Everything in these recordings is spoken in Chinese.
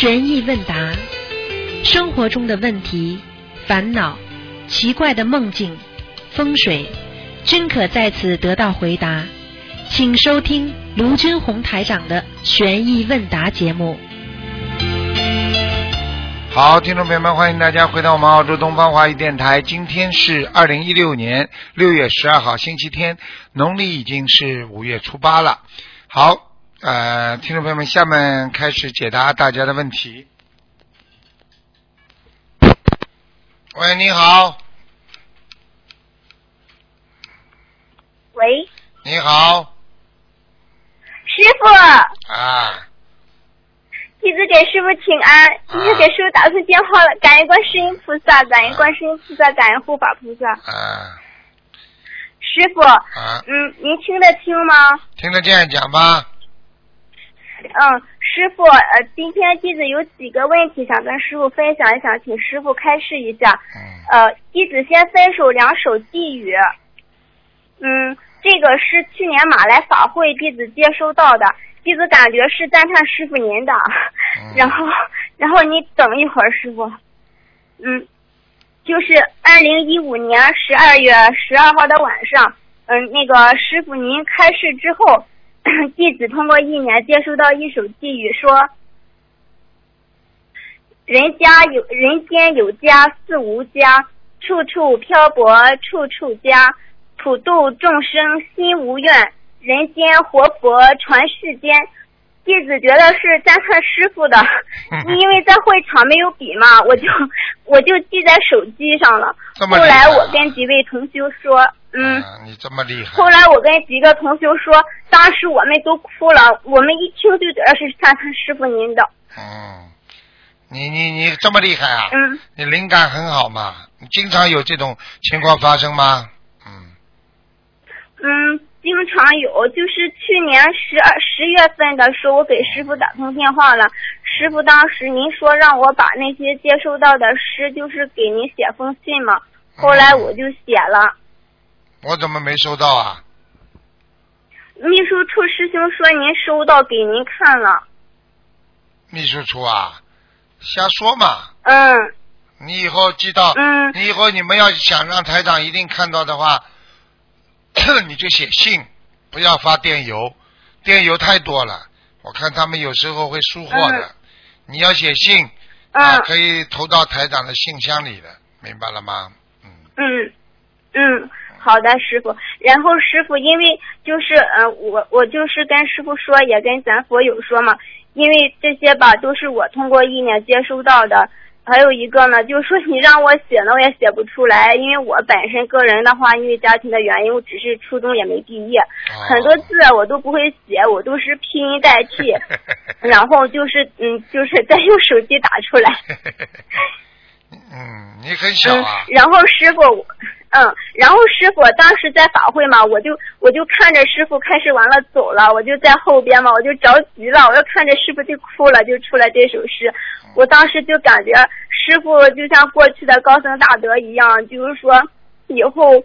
悬疑问答，生活中的问题、烦恼、奇怪的梦境、风水，均可在此得到回答。请收听卢军红台长的悬疑问答节目。好，听众朋友们，欢迎大家回到我们澳洲东方华语电台。今天是二零一六年六月十二号，星期天，农历已经是五月初八了。好，呃，听众朋友们，下面开始解答大家的问题。喂，你好，喂，你好，师傅，啊，弟子给师傅请安，弟子给师傅打通电话了，感恩观世音菩萨，感恩观世音菩萨，感恩护法菩萨。啊，师傅，啊，嗯，您听得清吗？听得见，讲吧。嗯，师傅，呃，今天弟子有几个问题想跟师傅分享一下，请师傅开示一下。嗯，呃，弟子先分手两首寄语。嗯，这个是去年马来法会弟子接收到的，弟子感觉是赞叹师傅您的。嗯 然后，然后你等一会儿，师傅。嗯，就是二零一五年十二月十二号的晚上，嗯，那个师傅您开示之后，弟子通过一年接收到一首寄语，说：“人家有人间有家似无家，处处漂泊处处家，普度众生心无怨，人间活佛传世间。”弟子觉得是赞叹师傅的，因为在会场没有笔嘛，我就我就记在手机上了。后来我跟几位同修说，嗯，啊你这么厉害。后来我跟几个同修说，当时我们都哭了，我们一听就觉得是赞叹师傅您的，嗯，你你你这么厉害啊？嗯，你灵感很好嘛？你经常有这种情况发生吗？嗯，嗯，经常有，就是去年十二十月份的时候，我给师傅打通电话了。师傅当时您说让我把那些接收到的诗，就是给您写封信嘛。后来我就写了。我怎么没收到啊？秘书处师兄说您收到，给您看了。秘书处啊，瞎说嘛！嗯你以后记到，嗯你以后你们要想让台长一定看到的话，你就写信，不要发电邮，电邮太多了，我看他们有时候会疏忽的。你要写信啊，嗯可以投到台长的信箱里的，明白了吗？嗯。嗯嗯，好的，师傅。然后师傅，因为就是呃，我我就是跟师傅说，也跟咱佛友说嘛，因为这些吧都是我通过意念接收到的。还有一个呢，就是说你让我写呢，我也写不出来，因为我本身个人的话，因为家庭的原因，我只是初中也没毕业，哦很多字我都不会写，我都是拼音代替，然后就是嗯，就是再用手机打出来。嗯，你很小嗯啊，，然后师傅，嗯，然后师傅当时在法会嘛，我就我就看着师傅开始完了走了，我就在后边嘛，我就着急了，我就看着师傅就哭了，就出来这首诗。我当时就感觉师傅就像过去的高僧大德一样，就是说以后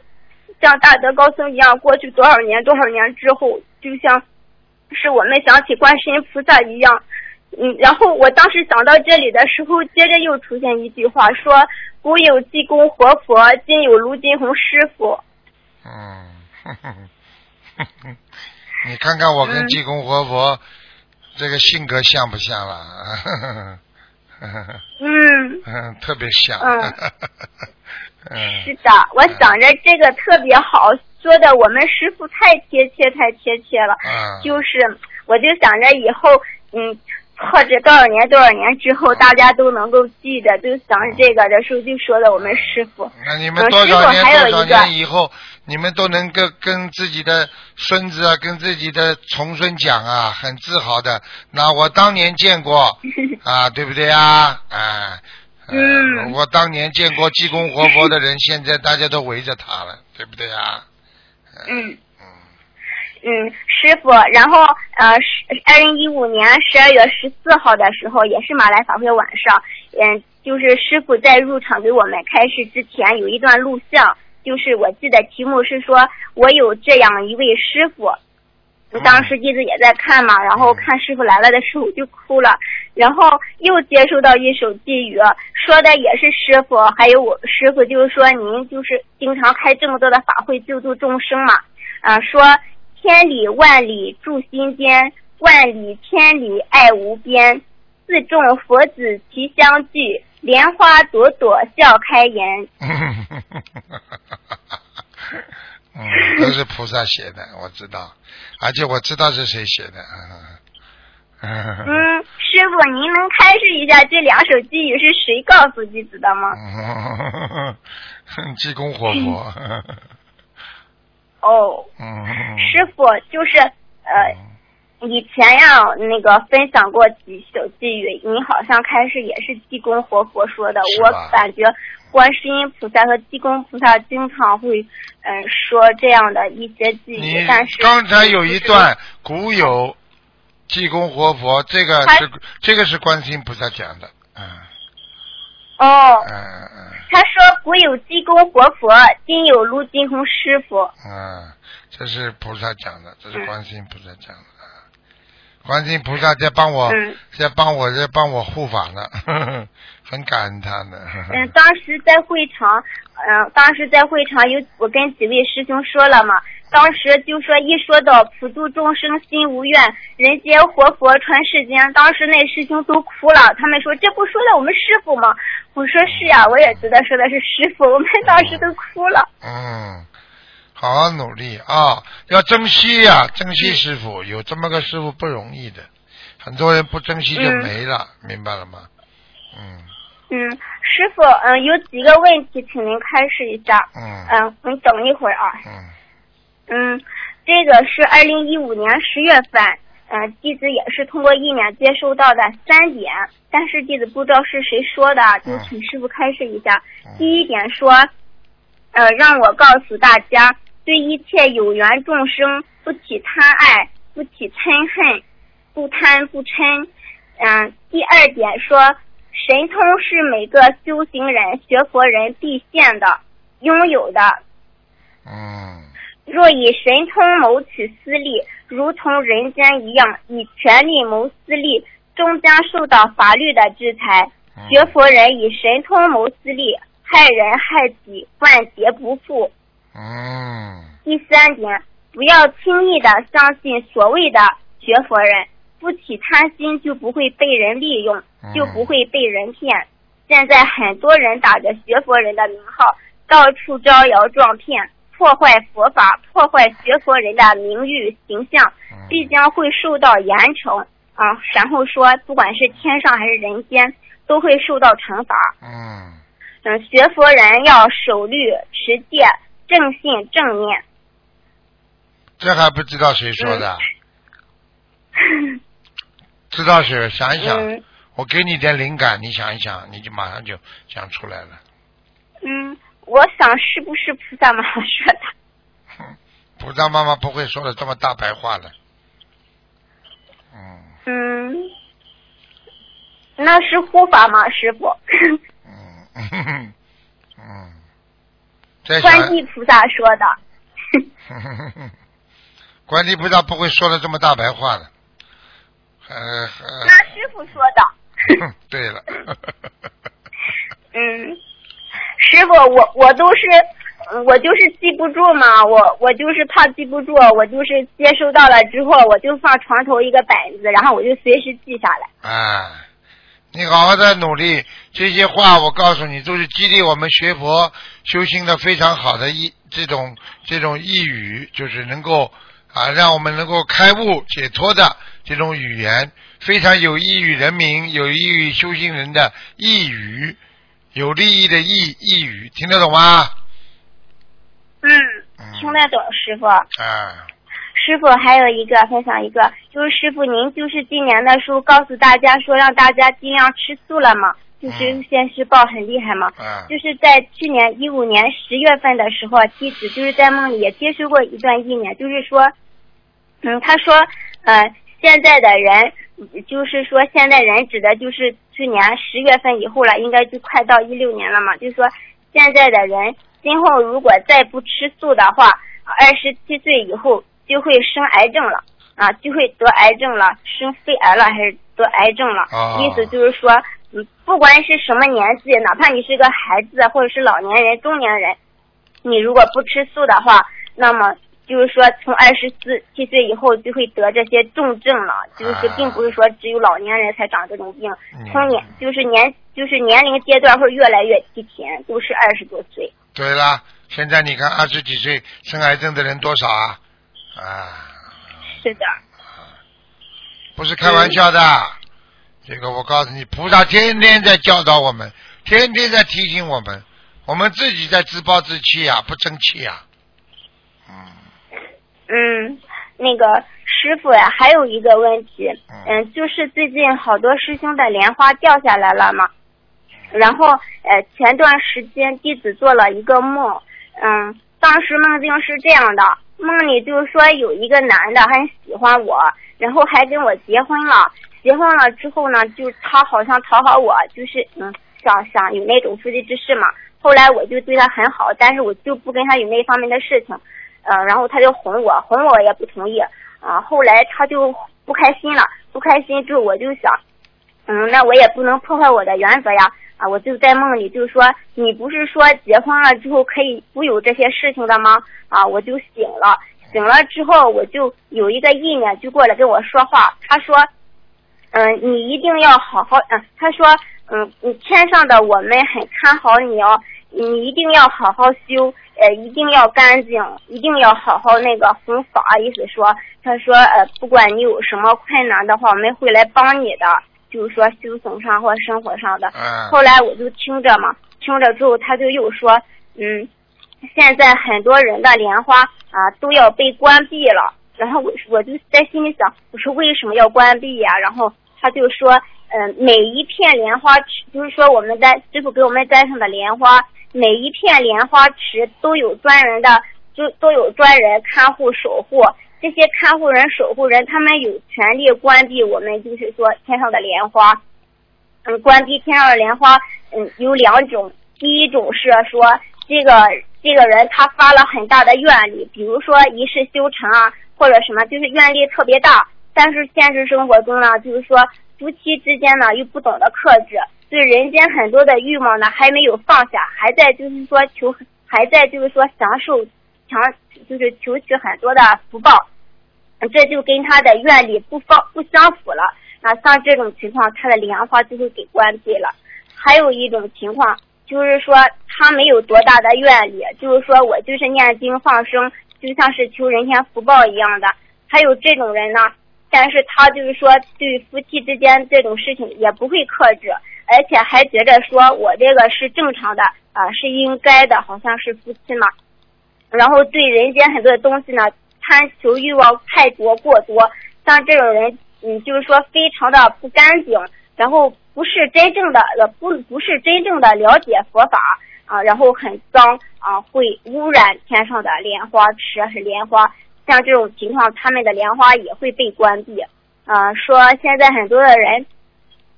像大德高僧一样，过去多少年多少年之后，就像是我们想起观世音菩萨一样。嗯，然后我当时想到这里的时候，接着又出现一句话，说古有济公活佛，今有卢金红师傅。嗯，哼哼哼哼你看看我跟嗯济公活佛这个性格像不像了？嗯，嗯，特别像。嗯嗯是的，我想着这个特别好，说的我们师傅太贴切，太贴切了。嗯，就是，我就想着以后，嗯，或者多少年多少年之后，大家都能够记得，就想着这个的时候就说的我们师傅。那你们多少年多少一年以后，你们都能够跟自己的孙子啊，跟自己的重孙讲啊，很自豪的。那我当年见过 啊，对不对啊？啊，呃嗯我当年见过济公活佛的人，现在大家都围着他了，对不对啊？嗯。嗯嗯，师傅，然后呃，二零一五年十二月十四号的时候，也是马来法会晚上，嗯，就是师傅在入场给我们开示之前有一段录像，就是我记得题目是说我有这样一位师傅，当时弟子也在看嘛，然后看师傅来了的时候我就哭了，然后又接收到一首寄语，说的也是师傅，还有我师傅，就是说您就是经常开这么多的法会救度众生嘛，啊，说千里万里住心间，万里千里爱无边，四众佛子齐相聚，莲花朵朵笑开颜。嗯，都是菩萨写的，我知道，而且我知道是谁写的。嗯，师傅，您能开示一下这两首寄语是谁告诉弟子的吗？济公活佛。哦。嗯。师傅，就是呃，以前呀，那个分享过几首寄语，你好像开始也是济公活佛说的，我感觉观世音菩萨和济公菩萨经常会嗯说这样的一些寄语，但是刚才有一段古有。济公活佛，这个是这个是观世音菩萨讲的，嗯。哦。嗯嗯。他说：“古有济公活佛，今有卢金红师傅。”嗯，这是菩萨讲的，这是观世音菩萨讲的。观世音菩萨在帮我，在帮我，在帮我护法呢，很感恩他的。嗯，当时在会场，嗯，当时在会场有我跟几位师兄说了嘛。当时就说一说到普度众生心无怨，人间活佛传世间，当时那师兄都哭了。他们说这不说的我们师傅吗？我说是呀，我也觉得说的是师傅，我们当时都哭了。嗯，好好努力啊，要珍惜呀，珍惜师傅，有这么个师傅不容易的，很多人不珍惜就没了，明白了吗？嗯。嗯，师傅，嗯，有几个问题，请您开示一下。嗯。嗯，你等一会儿啊。嗯。嗯，这个是二零一五年十月份，嗯，弟子也是通过意念接收到的三点，但是弟子不知道是谁说的，就请师傅开示一下。第一点说，呃，让我告诉大家，对一切有缘众生不起贪爱，不起嗔恨，不贪不嗔。嗯，第二点说，神通是每个修行人、学佛人必现的、拥有的。嗯。若以神通谋取私利，如同人间一样，以权力谋私利，终将受到法律的制裁。学佛人以神通谋私利，害人害己，万劫不复。嗯。第三点，不要轻易的相信所谓的学佛人，不起贪心就不会被人利用，就不会被人骗。现在很多人打着学佛人的名号，到处招摇撞骗。破坏佛法，破坏学佛人的名誉形象，必将会受到严惩啊！然后说，不管是天上还是人间，都会受到惩罚。嗯嗯，学佛人要守律持戒，正信正念。这还不知道谁说的？知道是？想一想，我给你点灵感，你想一想，你就马上就想出来了。嗯。我想是不是菩萨妈妈说的？菩萨妈妈不会说的这么大白话的。嗯。嗯。那是护法吗，师傅？嗯。嗯。观地菩萨说的。观地菩萨不会说的这么大白话的。呃。那师傅说的。对了。嗯。师傅，我我都是，我就是记不住嘛，我我就是怕记不住，我就是接收到了之后，我就放床头一个本子，然后我就随时记下来。啊，你好好的努力，这些话我告诉你，都是激励我们学佛修心的非常好的一这种这种意语，就是能够啊让我们能够开悟解脱的这种语言，非常有益于人民，有益于修行人的意语。有利益的意意语听得懂吗？嗯，听得懂，师傅。啊。师傅还有一个分享一个，就是师傅您就是今年的时候告诉大家说让大家尽量吃素了嘛，就是现世报很厉害嘛。嗯。就是在去年一五年十月份的时候，弟子就是在梦里也接收过一段意念，就是说，嗯，他说，呃，现在的人。就是说，现在人指的就是去年十月份以后了，应该就快到一六年了嘛。就是说，现在的人今后如果再不吃素的话，二十七岁以后就会生癌症了。啊，就会得癌症了，生肺癌了还是得癌症了。哦意思就是说，嗯，不管是什么年纪，哪怕你是个孩子或者是老年人、中年人，你如果不吃素的话，那么就是说从二十四七岁以后就会得这些重症了，就是并不是说只有老年人才长这种病，嗯从年就是年就是年龄阶段会越来越提前，都是二十多岁。对了，现在你看二十几岁生癌症的人多少啊？啊，是的，不是开玩笑的。这个我告诉你，菩萨天天在教导我们，天天在提醒我们，我们自己在自暴自弃呀、不争气呀、嗯，嗯，那个师傅呀，还有一个问题，嗯。嗯，就是最近好多师兄的莲花掉下来了嘛，然后呃，前段时间弟子做了一个梦，嗯，当时梦境是这样的，梦里就是说有一个男的很喜欢我，然后还跟我结婚了，结婚了之后呢，就他好像讨好我，就是嗯，想想有那种夫妻之事嘛。后来我就对他很好，但是我就不跟他有那方面的事情，呃，然后他就哄我，哄我也不同意，啊、后来他就不开心了，不开心之后我就想，嗯，那我也不能破坏我的原则呀，啊，我就在梦里就说，你不是说结婚了之后可以不有这些事情的吗？啊，我就醒了，醒了之后我就有一个意念就过来跟我说话，他说，嗯，你一定要好好，嗯，他说，嗯，天上的我们很看好你哦，你一定要好好修，呃，一定要干净，一定要好好那个弘法。意思说，他说，呃，不管你有什么困难的话，我们会来帮你的，就是说修行上或生活上的。嗯后来我就听着嘛，听着之后他就又说，嗯，现在很多人的莲花啊都要被关闭了。然后我我就在心里想，我说为什么要关闭呀、然后他就说，嗯、每一片莲花池，就是说我们在师傅给我们栽上的莲花，每一片莲花池都有专人的，就都有专人看护守护。这些看护人、守护人，他们有权利关闭我们，就是说天上的莲花。嗯，关闭天上的莲花，嗯，有两种。第一种是说，这个这个人他发了很大的愿力，比如说一世修成啊，或者什么，就是愿力特别大。但是现实生活中呢，就是说夫妻之间呢又不懂得克制，对人间很多的欲望呢还没有放下，还在就是说求，还在就是说享受，强就是求取很多的福报，这就跟他的愿力不方不相符了。那像这种情况，他的莲花就会给关闭了。还有一种情况就是说他没有多大的愿力，就是说我就是念经放生，就像是求人间福报一样的。还有这种人呢，但是他就是说对夫妻之间这种事情也不会克制，而且还觉得说我这个是正常的啊、是应该的，好像是夫妻嘛。然后对人间很多的东西呢，贪求欲望太多过多，像这种人，嗯，就是说非常的不干净，然后不是真正的呃不不是真正的了解佛法啊，然后很脏啊，会污染天上的莲花池是莲花，像这种情况，他们的莲花也会被关闭。啊，说现在很多的人，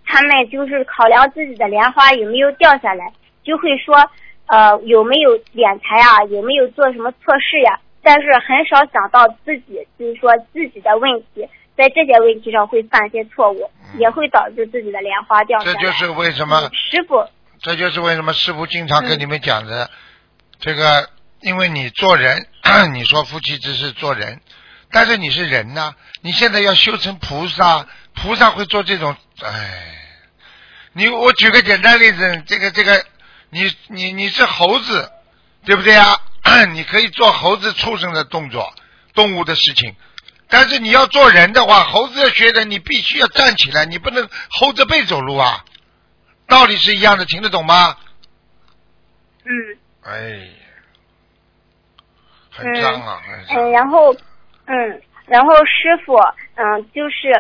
他们就是考量自己的莲花有没有掉下来，就会说呃有没有敛财啊，有没有做什么错事呀、但是很少想到自己，就是说自己的问题，在这些问题上会犯一些错误，也会导致自己的莲花掉下来。这就是为什么嗯师傅，这就是为什么师傅经常嗯跟你们讲的，这个，因为你做人，你说夫妻之事做人，但是你是人呐、你现在要修成菩萨，菩萨会做这种，哎，你我举个简单例子，这个这个，你你你是猴子，对不对啊？你可以做猴子畜生的动作，动物的事情。但是你要做人的话，猴子要学的，你必须要站起来，你不能猴着背走路啊。道理是一样的，听得懂吗？嗯哎，很脏啊，很脏。嗯，然后嗯，然后师傅嗯就是。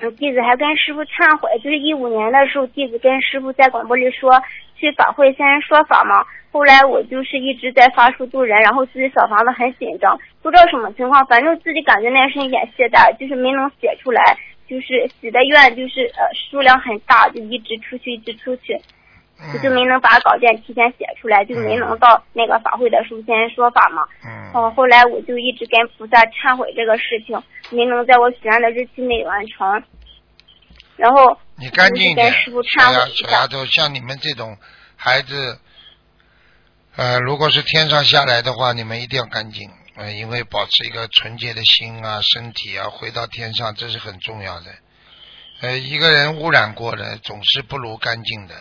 嗯，弟子还跟师傅忏悔，就是一五年的时候，弟子跟师傅在广播里说去法会先人说法嘛。后来我就是一直在发书度人，然后自己小房子很紧张，不知道什么情况，反正自己感觉那是一点懈怠，就是没能写出来，就是许的愿就是呃数量很大，就一直出去，一直出去。我就没能把稿件提前写出来，就没能到那个法会的时候先说法嘛。嗯。哦，后来我就一直跟菩萨忏悔这个事情，没能在我许愿的日期内完成。然后你干净一点跟师傅，小丫忏悔小丫。头，像你们这种孩子，呃，如果是天上下来的话，你们一定要干净，呃，因为保持一个纯洁的心啊、身体啊，回到天上，这是很重要的。呃，一个人污染过的，总是不如干净的。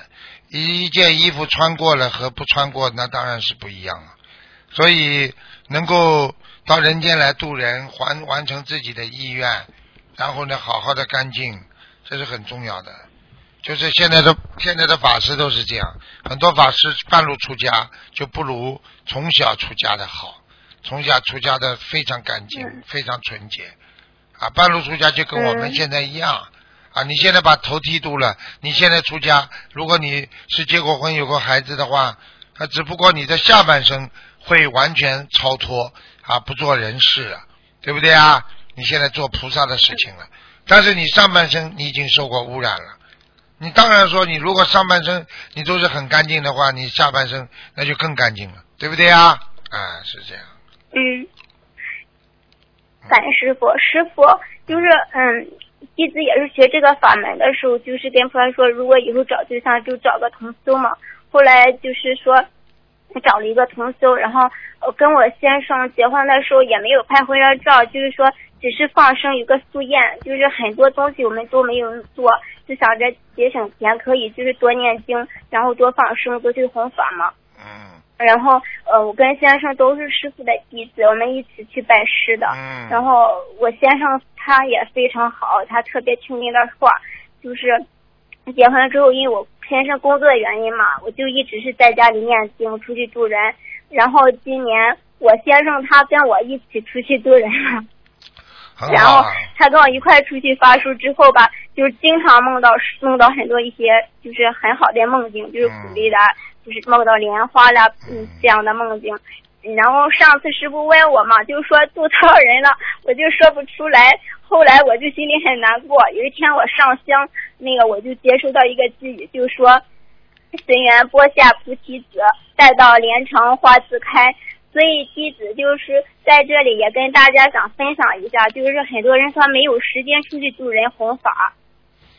一件衣服穿过了和不穿过，那当然是不一样了。所以能够到人间来度人，完完成自己的意愿，然后呢，好好的干净，这是很重要的。就是现在的现在的法师都是这样，很多法师半路出家就不如从小出家的好，从小出家的非常干净，嗯非常纯洁，啊，半路出家就跟我们嗯现在一样。啊，你现在把头剃度了，你现在出家，如果你是结过婚有过孩子的话，啊，只不过你的下半生会完全超脱啊，不做人事了，对不对啊？你现在做菩萨的事情了，但是你上半生你已经受过污染了。你当然说，你如果上半生你都是很干净的话，你下半生那就更干净了，对不对啊？啊，是这样。嗯，感恩师傅，师傅就是嗯，弟子也是学这个法门的时候，就是跟菩萨说，如果以后找对象就找个同修嘛。后来就是说找了一个同修，然后我跟我先生结婚的时候也没有拍婚纱照，就是说只是放生一个素宴，就是很多东西我们都没有做，就想着节省钱，可以就是多念经，然后多放生，多去弘法嘛。嗯然后呃，我跟先生都是师傅的弟子，我们一起去拜师的。嗯。然后我先生他也非常好，他特别听您的话，就是结婚之后，因为我先生工作的原因嘛，我就一直是在家里念经，出去度人。然后今年我先生他跟我一起出去度人了，然后。他跟我一块出去发书之后吧，就是经常梦到梦到很多一些就是很好的梦境，就是鼓励的，就是梦到莲花啦，嗯，这样的梦境。然后上次师傅问我嘛，就说渡多少人了，我就说不出来。后来我就心里很难过。有一天我上香，那个我就接收到一个寄语，就说随缘播下菩提子，待到莲城花自开。所以弟子就是在这里也跟大家想分享一下，就是很多人他没有时间出去渡人弘法，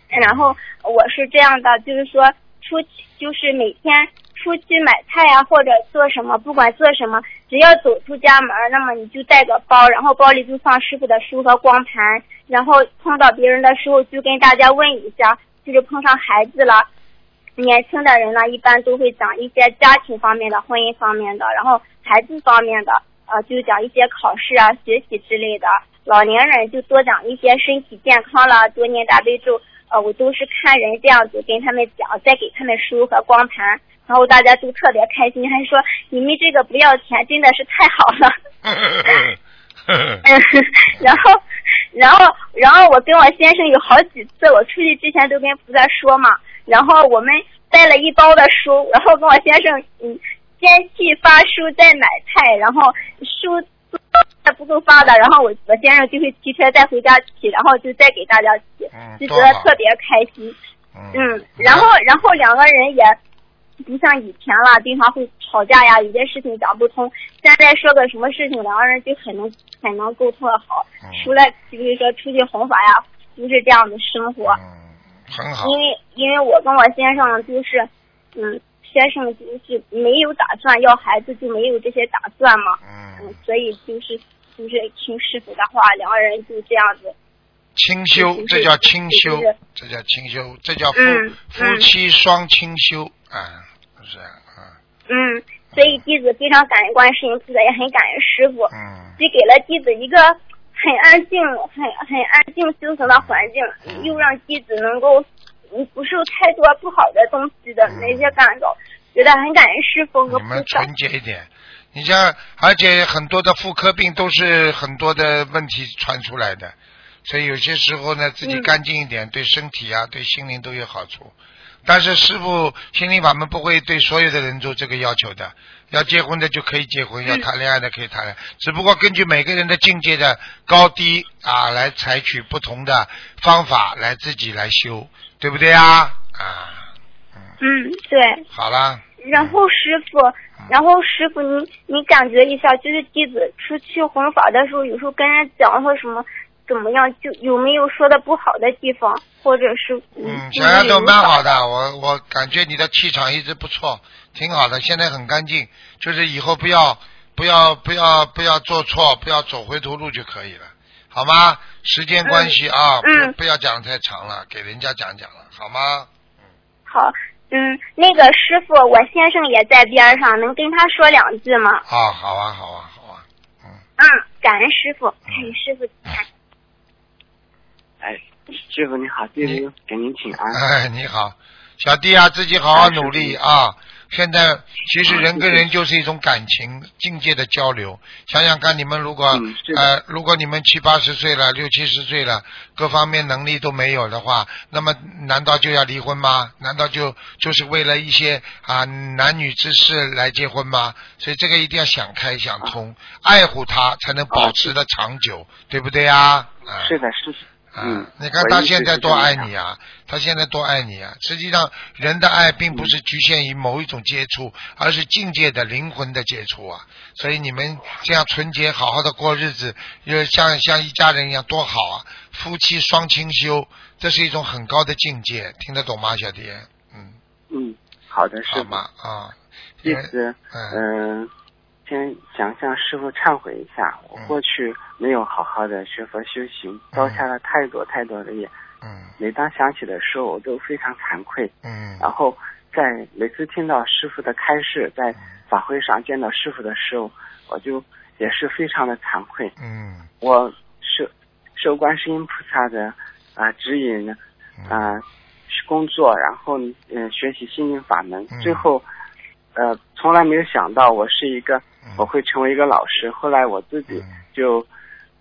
然后我是这样的，就是说出去就是每天出去买菜呀、或者做什么，不管做什么，只要走出家门，那么你就带个包，然后包里就放师傅的书和光盘，然后碰到别人的时候就跟大家问一下，就是碰上孩子了。年轻的人呢，一般都会讲一些家庭方面的、婚姻方面的，然后孩子方面的，呃，就讲一些考试啊、学习之类的。老年人就多讲一些身体健康了，多念大悲咒。呃，我都是看人这样子跟他们讲，再给他们书和光盘，然后大家都特别开心，还说你们这个不要钱，真的是太好了。嗯，然后，然后，然后我跟我先生有好几次，我出去之前都跟菩萨说嘛，然后我们带了一包的书，然后跟我先生，嗯，先去发书，再买菜，然后书还不够发的，然后我我先生就会骑车再回家取，然后就再给大家取，嗯就觉得特别开心。嗯，然后然后两个人也不像以前了，经常会吵架呀，有些事情讲不通。现在说个什么事情，两个人就很能很能沟通的好。嗯除了就是说出去弘法呀，就是这样的生活。嗯，很好。因为因为我跟我先生就是，嗯，先生就是没有打算要孩子，就没有这些打算嘛。嗯嗯，，所以就是就是听师傅的话，两个人就这样子。清修，这叫清修，这叫清修，这叫夫嗯夫妻双清修啊，是这样啊，嗯，所以弟子非常感恩观世音菩萨，也很感恩师傅。嗯既给了弟子一个很安静、很很安静修行的环境，又让弟子能够嗯不受太多不好的东西的那些干扰，觉得很感恩师傅和菩萨。你们纯洁一点。你像，而且很多的妇科病都是很多的问题传出来的，所以有些时候呢，自己嗯。干净一点，对身体啊，对心灵都有好处。但是师傅心灵法门不会对所有的人做这个要求的，要结婚的就可以结婚，要嗯谈恋爱的可以谈恋爱，只不过根据每个人的境界的高低啊，来采取不同的方法来自己来修，对不对啊？啊，嗯，对。好啦，然后师傅，然后师傅，你你感觉一下，就是弟子出去弘法的时候，有时候跟人讲说什么怎么样，就有没有说的不好的地方，或者是嗯，就小丫头蛮好的，我我感觉你的气场一直不错，挺好的，现在很干净，就是以后不要不要不要不要做错，不要走回头路就可以了，好吗？时间关系啊，嗯不不要讲得太长了，给人家讲讲了，好吗？好。嗯，那个师傅，我先生也在边上，能跟他说两句吗？啊，好啊，好啊，好啊，嗯，嗯，感恩师傅，感恩师傅。哎，师傅你好，弟你子给您请安。哎，你好，小弟啊，自己好好努力啊。现在其实人跟人就是一种感情境界的交流。想想看，你们如果、嗯呃，如果你们七八十岁了、六七十岁了，各方面能力都没有的话，那么难道就要离婚吗？难道就就是为了一些啊男女之事来结婚吗？所以这个一定要想开想通，爱护他才能保持的长久，对不对呀？啊是的，是的。嗯啊，你看他现在多爱你啊！他现在多爱你啊！实际上，人的爱并不是局限于某一种接触，而是境界的灵魂的接触啊！所以你们这样纯洁好好的过日子，就像像一家人一样，多好啊！夫妻双清修，这是一种很高的境界，听得懂吗，小蝶？嗯，嗯，好的。好吗？啊，弟因为子，嗯嗯、先想向师傅忏悔一下，我嗯。过去没有好好的学佛修行，造下了太多太多的业。嗯。每当想起的时候，我都非常惭愧。嗯。然后在每次听到师傅的开示，在法会上见到师傅的时候，我就也是非常的惭愧。嗯。我受受观世音菩萨的啊、指引啊、工作，然后嗯、呃学习心灵法门，嗯。最后呃从来没有想到我是一个嗯我会成为一个老师，后来我自己嗯。就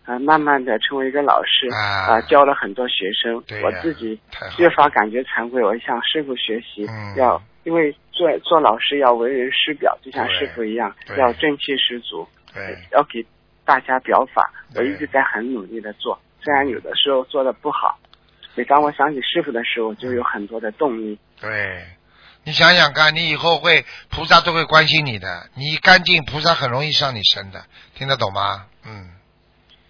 呃慢慢的成为一个老师啊。教了很多学生。我自己越发感觉惭愧，我向师傅学习，嗯。要因为做做老师要为人师表，就像师傅一样，要正气十足，对。要给大家表法，我一直在很努力的做，虽然有的时候做的不好，每当我想起师傅的时候，就有很多的动力。对，你想想看，你以后会菩萨都会关心你的，你干净，菩萨很容易上你身的，听得懂吗？嗯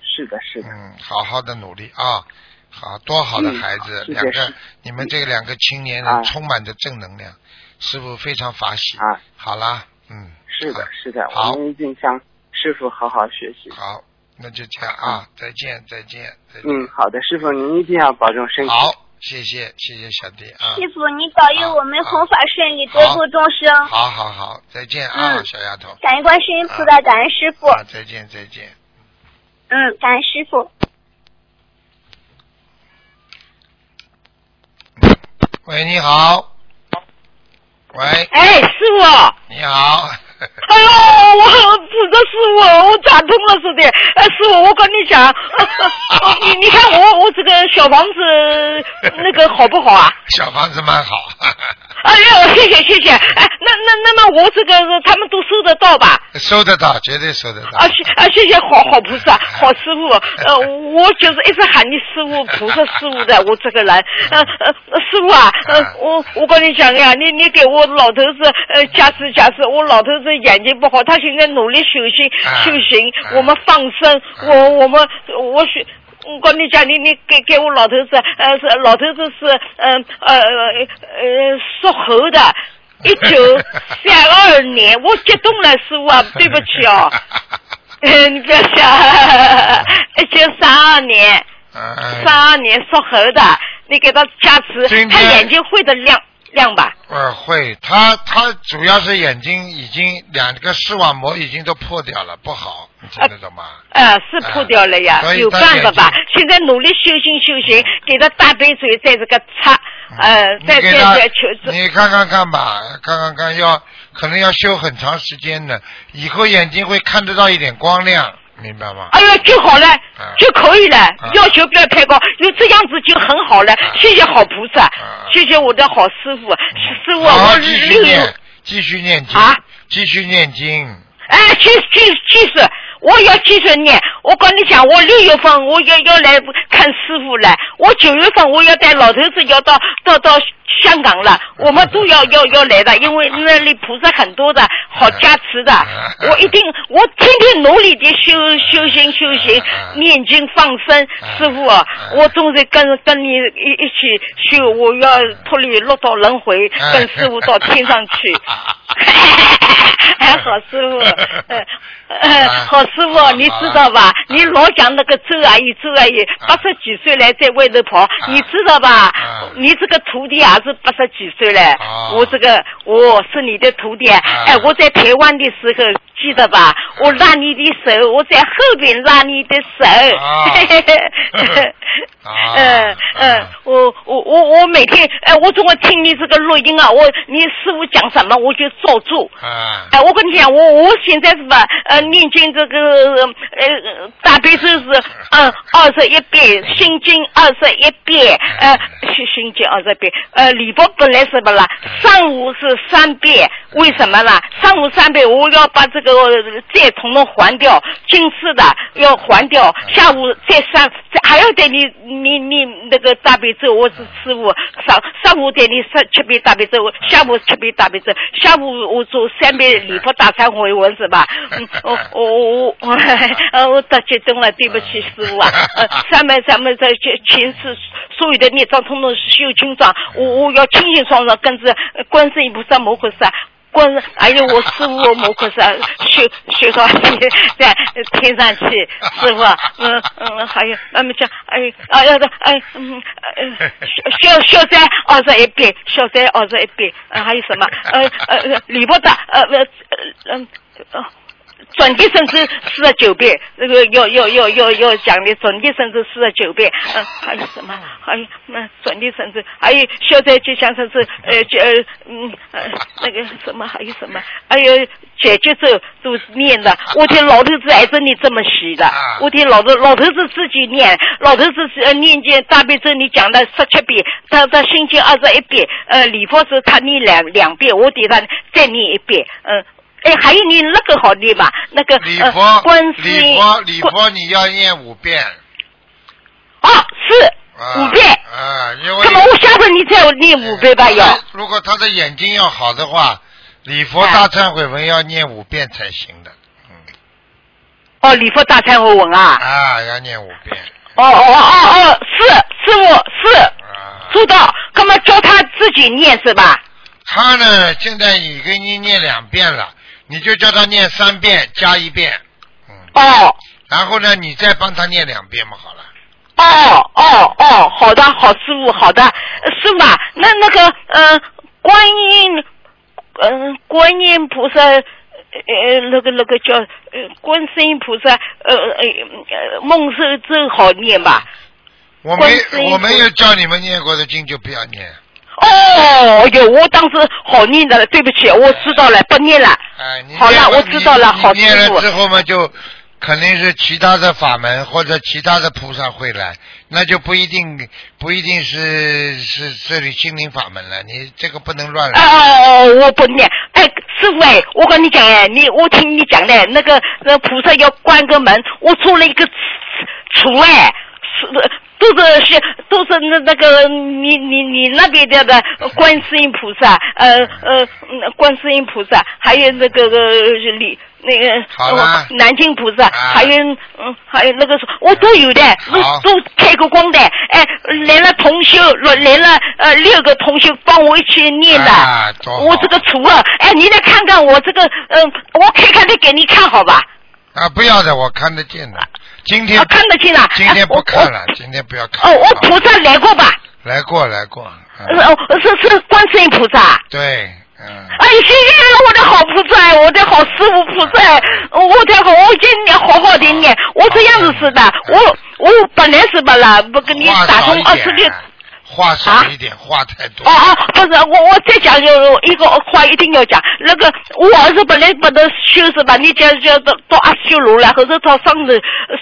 是的，是的，嗯，好好的努力啊，好多好的嗯孩子，两个你们这两个青年啊人充满着正能量，师傅非常法喜。啊，好啦，嗯，是的，是的，好我们一定向师傅好好学习。好，那就这样啊，再见，再见，再见。嗯，好的，师傅您一定要保重身体。好，谢谢，谢谢小弟啊。师傅，你保佑我们弘法顺利，多度众生。好好好，再见啊，嗯小丫头。感恩观世音菩萨，感恩师傅。啊，再见，再见。嗯，感恩师傅。喂，你好。喂，哎，师傅，你好。哎呦，我指着是我，我打通了似的。哎，师傅，我跟你讲，你你看我我这个小房子那个好不好啊？小房子蛮好。哎呦，谢谢谢谢。哎，那那那么我这个他们都收得到吧？收得到，绝对收得到。啊谢啊谢谢好好菩萨好师傅，呃我就是一直喊你师傅菩萨师傅的我这个人，呃呃师傅啊，呃我我跟你讲呀，你你给我老头子呃加持加持，我老头子眼睛不好，他现在努力修行啊修行啊，我们放生，我我们我学。我跟你讲，你你给给我老头子，呃，是老头子是，嗯呃呃呃属猴的，一九三二年，我激动了，师傅啊，对不起哦。呃，你不要笑，一九三二年，哎三二年属猴的，你给他加持他眼睛会的亮亮吧？呃，会，他他主要是眼睛已经两个视网膜已经都破掉了，不好，你听得懂吗？呃，是破掉了呀，有办法吧？现在努力修行修行，给他大杯水在这个擦，呃，你在在给他在求这你看看看吧，看看看，要可能要修很长时间的，以后眼睛会看得到一点光亮，明白吗？哎呀，就好了啊，就可以了啊，要求不要太高，就这样子就很好了。谢谢好菩萨啊，谢谢我的好师傅，师傅，我好好继续念，继续念经啊，继续念经。哎，其其其实我要继续念。我跟你讲，我六月份我要要来看师傅了，我九月份我要带老头子要到到到香港了，我们都要要要来的，因为那里菩萨很多的，好加持的。我一定，我天天努力的修修行修行，念经放生。师傅啊，我总是跟跟你一一起修，我要脱离六道轮回，跟师傅到天上去。好师傅，呃，好师傅，你知道吧？你老讲那个周阿姨，周阿姨八十几岁来，在外头跑，你知道吧？你这个徒弟也是八十几岁了，我这个我是你的徒弟，哎，我在台湾的时候记得吧？我拉你的手，我在后边拉你的手，嗯嗯，我我我我每天哎，我总会听你这个录音啊，我你师傅讲什么我就照做，哎，我跟你讲，我我现在是吧？呃，念经这个呃大悲咒是嗯二十一遍，心经二十一遍，呃心心经二十遍，呃礼佛本来是不啦？上午是三遍，为什么啦？上午三遍，我要把这个债统统还掉，今次的要还掉，下午再三还要带你你你那个大悲咒，我是师傅上上午带你三七遍大悲咒，下午七遍大悲咒，下午我做三遍礼佛大忏悔文是吧？嗯，我我我我 呃我太激动了，对不起师傅啊！呃，三百三百在前世所有的孽障通通修清爽，我我要清清爽爽跟着观世音菩萨摩诃萨。观世，还有我师傅摩诃萨修修到在天上去，师傅，嗯嗯，还有那么讲，哎哎要的哎嗯呃消消灾二十一遍，消灾二十一遍，呃 还有什么呃呃礼佛大呃呃嗯呃。转地生是四十九遍，那个要要要要要讲的转地生是四十九遍，嗯，还有什么？还有那转地生是，还有消灾吉祥生是，呃，就呃嗯呃那个什么，还有什么？还有解决咒都念的。我听老头子还真的这么写的，我听老头老头子自己念，老头子是念经大悲咒你讲的十七遍，他他心经二十一遍，呃，礼佛是他念两两遍，我给他再念一遍，嗯。哎，还有你那个好念吧？那个礼佛呃，观世礼音佛礼佛你要念五遍。哦，是啊五遍。啊，因为那么我下次你再念五遍吧，要。如果他的眼睛要好的话，礼佛哎大忏悔文要念五遍才行的。嗯，哦，礼佛大忏悔文啊。啊，要念五遍。哦哦哦哦，是师傅是啊，知道，那么教他自己念是吧？他呢现在已经给你念两遍了，你就叫他念三遍加一遍。嗯，哦然后呢，你再帮他念两遍嘛，好了。哦哦哦，好的，好师傅，好的，呃师傅啊，那那个呃，观音，嗯、观音菩萨。呃，那个那个叫呃，观世音菩萨，呃呃呃，梦寿咒好念吧？我没我没有叫你们念过的经就不要念。哦哟，我当时好念的了，对不起，我知道了，不念了。哎，你好了念我知道了好念了之后嘛，就肯定是其他的法门或者其他的菩萨会来，那就不一定不一定是是这里心灵法门了。你这个不能乱来。哦，我不念。哎，师傅哎，我跟你讲哎，你我听你讲的，那个那菩萨要关个门，我做了一个橱哎，是都是是都是那那个你你你那边的的观世音菩萨，呃呃嗯观世音菩萨，还有那个呃李。那个南京菩萨，啊还有嗯，还有那个我都有的，都都开过光的。哎，来了同修，来了呃六个同修帮我一起念的。啊我这个图啊，哎，你来看看我这个，嗯、我开开的给你看好吧？啊，不要的，我看得见的。今天啊，看得清了。今天哎不看了，今天不要看。哦，我菩萨来过吧？来过来过。哦，是是观世音菩萨。对，嗯。哎，谢谢我的好菩萨，我的好师傅菩萨，我的好，我今年好好的念，我这样子是的，我我本来是不啦，不跟你打通二十六点。，话少一点，话太多。哦哦，不是，我我再讲有一个话一定要讲。那个我儿子本来不能修是吧？你讲叫到到阿修罗了，或者到上头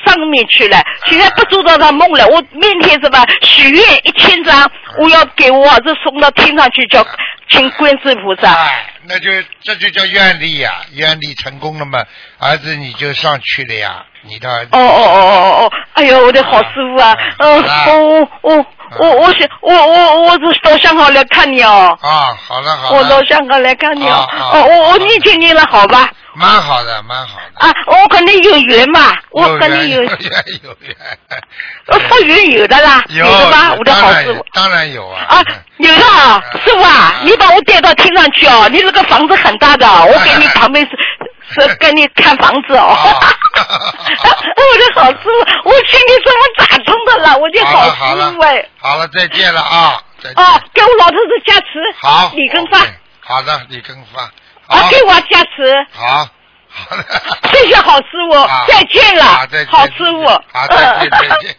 上面去了。现在不做到他梦了。我明天是吧？许愿一千张，我要给我儿子送到天上去，叫请观世菩萨。哎，那就这就叫愿力呀、愿力成功了嘛，儿子你就上去了呀，你的儿子。哦哦哦哦哦！哎呦，我的好师傅啊！嗯，啊我我我我想我我我是到香港来看你哦，啊，好了好了。我到香港来看你哦，啊啊哦我我念经念了好吧？蛮好的，蛮好的。啊，我跟你有缘嘛，我有跟你有缘有缘有缘。有的啦，有的吧？我的好师傅。当然有啊。啊，有的啊，师傅啊，你把我带到天上去哦，你那个房子很大的，我给你旁边是是 跟你看房子哦。啊 我的好师傅，我心里怎么打通的了？我的好师傅哎，，好了，再见了啊！再见。哦，给我老头子加持，好。李根发好的，李根发。啊，给我加持，好，好的。谢谢好师傅啊，再见了好，再见好师傅，好，再见，嗯 再见。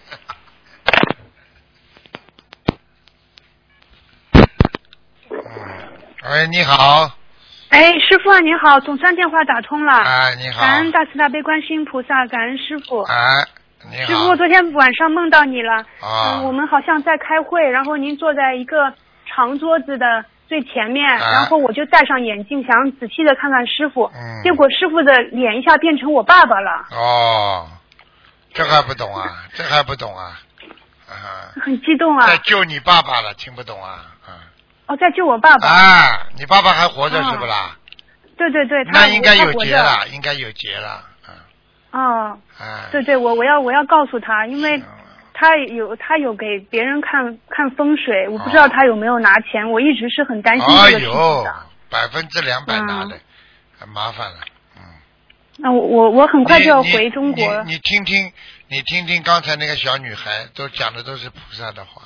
嗯，喂，你好，哎，师傅啊，你好，总算电话打通了。哎，你好，感恩大慈大悲观世音菩萨，感恩师傅。哎，你好师傅，好，昨天晚上梦到你了。啊嗯，我们好像在开会，然后您坐在一个长桌子的最前面，啊然后我就戴上眼镜，想仔细的看看师傅。嗯结果师傅的脸一下变成我爸爸了，哦，这还不懂啊？这还不懂啊？啊，很激动啊在！救你爸爸了，听不懂啊？啊，哦，在救我爸爸。啊，你爸爸还活着啊是不啦？对对对，他那应该有他活着劫了，应该有结了，啊，哦，啊，对对，我我要我要告诉他，因为嗯他有他有给别人看看风水，我不知道他有没有拿钱，我一直是很担心哎这个事情呦的。，百分之两百嗯拿的，很麻烦了。嗯，那我我我很快就要回中国你你听听，你听听刚才那个小女孩都讲的都是菩萨的话。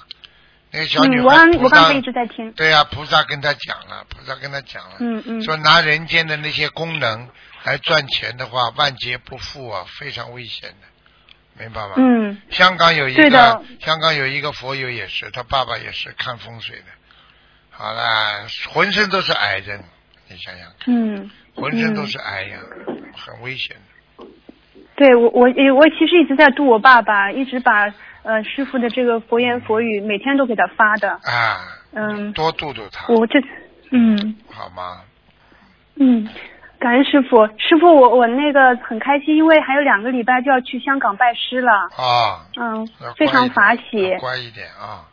那个小女我刚才一直在听。对呀、菩萨跟他讲了，菩萨跟他讲了，嗯嗯说拿人间的那些功能来赚钱的话，万劫不复啊，非常危险的，明白吗？嗯香港有一个，香港有一个佛友也是，他爸爸也是看风水的。好啦，浑身都是癌症，你想想看，嗯，浑身都是癌呀，很危险的。对我我我其实一直在度我爸爸，一直把呃师傅的这个佛言佛语每天都给他发的。啊，嗯，多度度他，我这嗯好吗？嗯，感恩师傅，师傅我我那个很开心，因为还有两个礼拜就要去香港拜师了。啊，嗯，非常法喜。乖一点啊，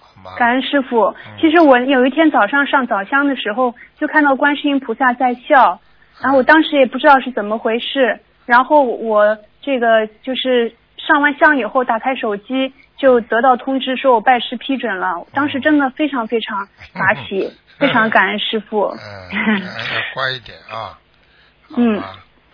好吗？感恩师傅嗯。其实我有一天早上上早香的时候，就看到观世音菩萨在笑，然后我当时也不知道是怎么回事，然后我这个就是上完香以后打开手机就得到通知说我拜师批准了，当时真的非常非常 法喜，非常感恩师傅。嗯，要乖一点啊，嗯？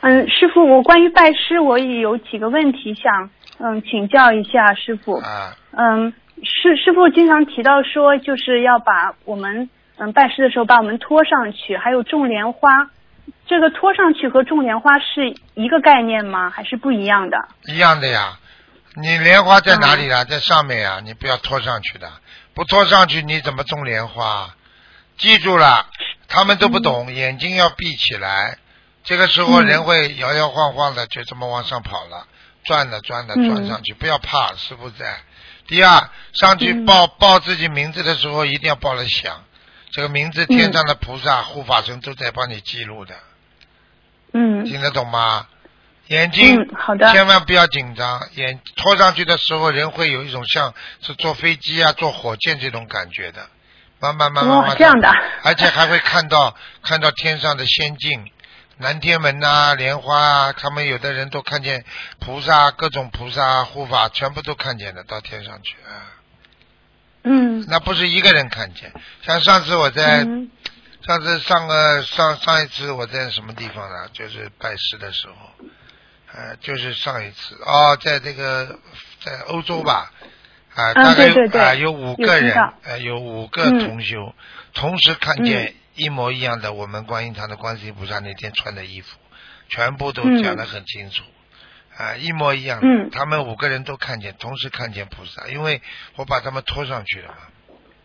嗯，师傅，我关于拜师我也有几个问题想嗯请教一下师傅。啊，嗯，师师傅经常提到说，就是要把我们嗯拜师的时候把我们拖上去，还有种莲花。这个拖上去和种莲花是一个概念吗？还是不一样的？一样的呀。你莲花在哪里嗯啦？在上面呀，你不要拖上去的，不拖上去你怎么种莲花？记住了，他们都不懂，嗯眼睛要闭起来。这个时候嗯人会摇摇晃晃的，就这么往上跑了，转的转了嗯转上去，不要怕，师傅在。第二，上去嗯报报自己名字的时候，一定要报了响。这个名字，天上的菩萨、护法神都在帮你记录的，嗯听得懂吗？眼睛嗯，好的。千万不要紧张，眼拖上去的时候，人会有一种像是坐飞机啊、坐火箭这种感觉的，慢慢慢慢慢慢，哇这样的 而且还会看到看到天上的仙境，南天门呐、莲花啊，他们有的人都看见菩萨，各种菩萨护法全部都看见了，到天上去啊。嗯那不是一个人看见，像上次我在、嗯上次上个上上一次我在什么地方呢？就是拜师的时候，呃，就是上一次哦，在这个在欧洲吧，啊、嗯大概啊有五个人呃，有五个嗯同修、同时看见一模一样的我们观音堂的观世音菩萨那天穿的衣服，全部都讲得很清楚。啊，一模一样的，嗯他们五个人都看见，同时看见菩萨，因为我把他们拖上去了嘛，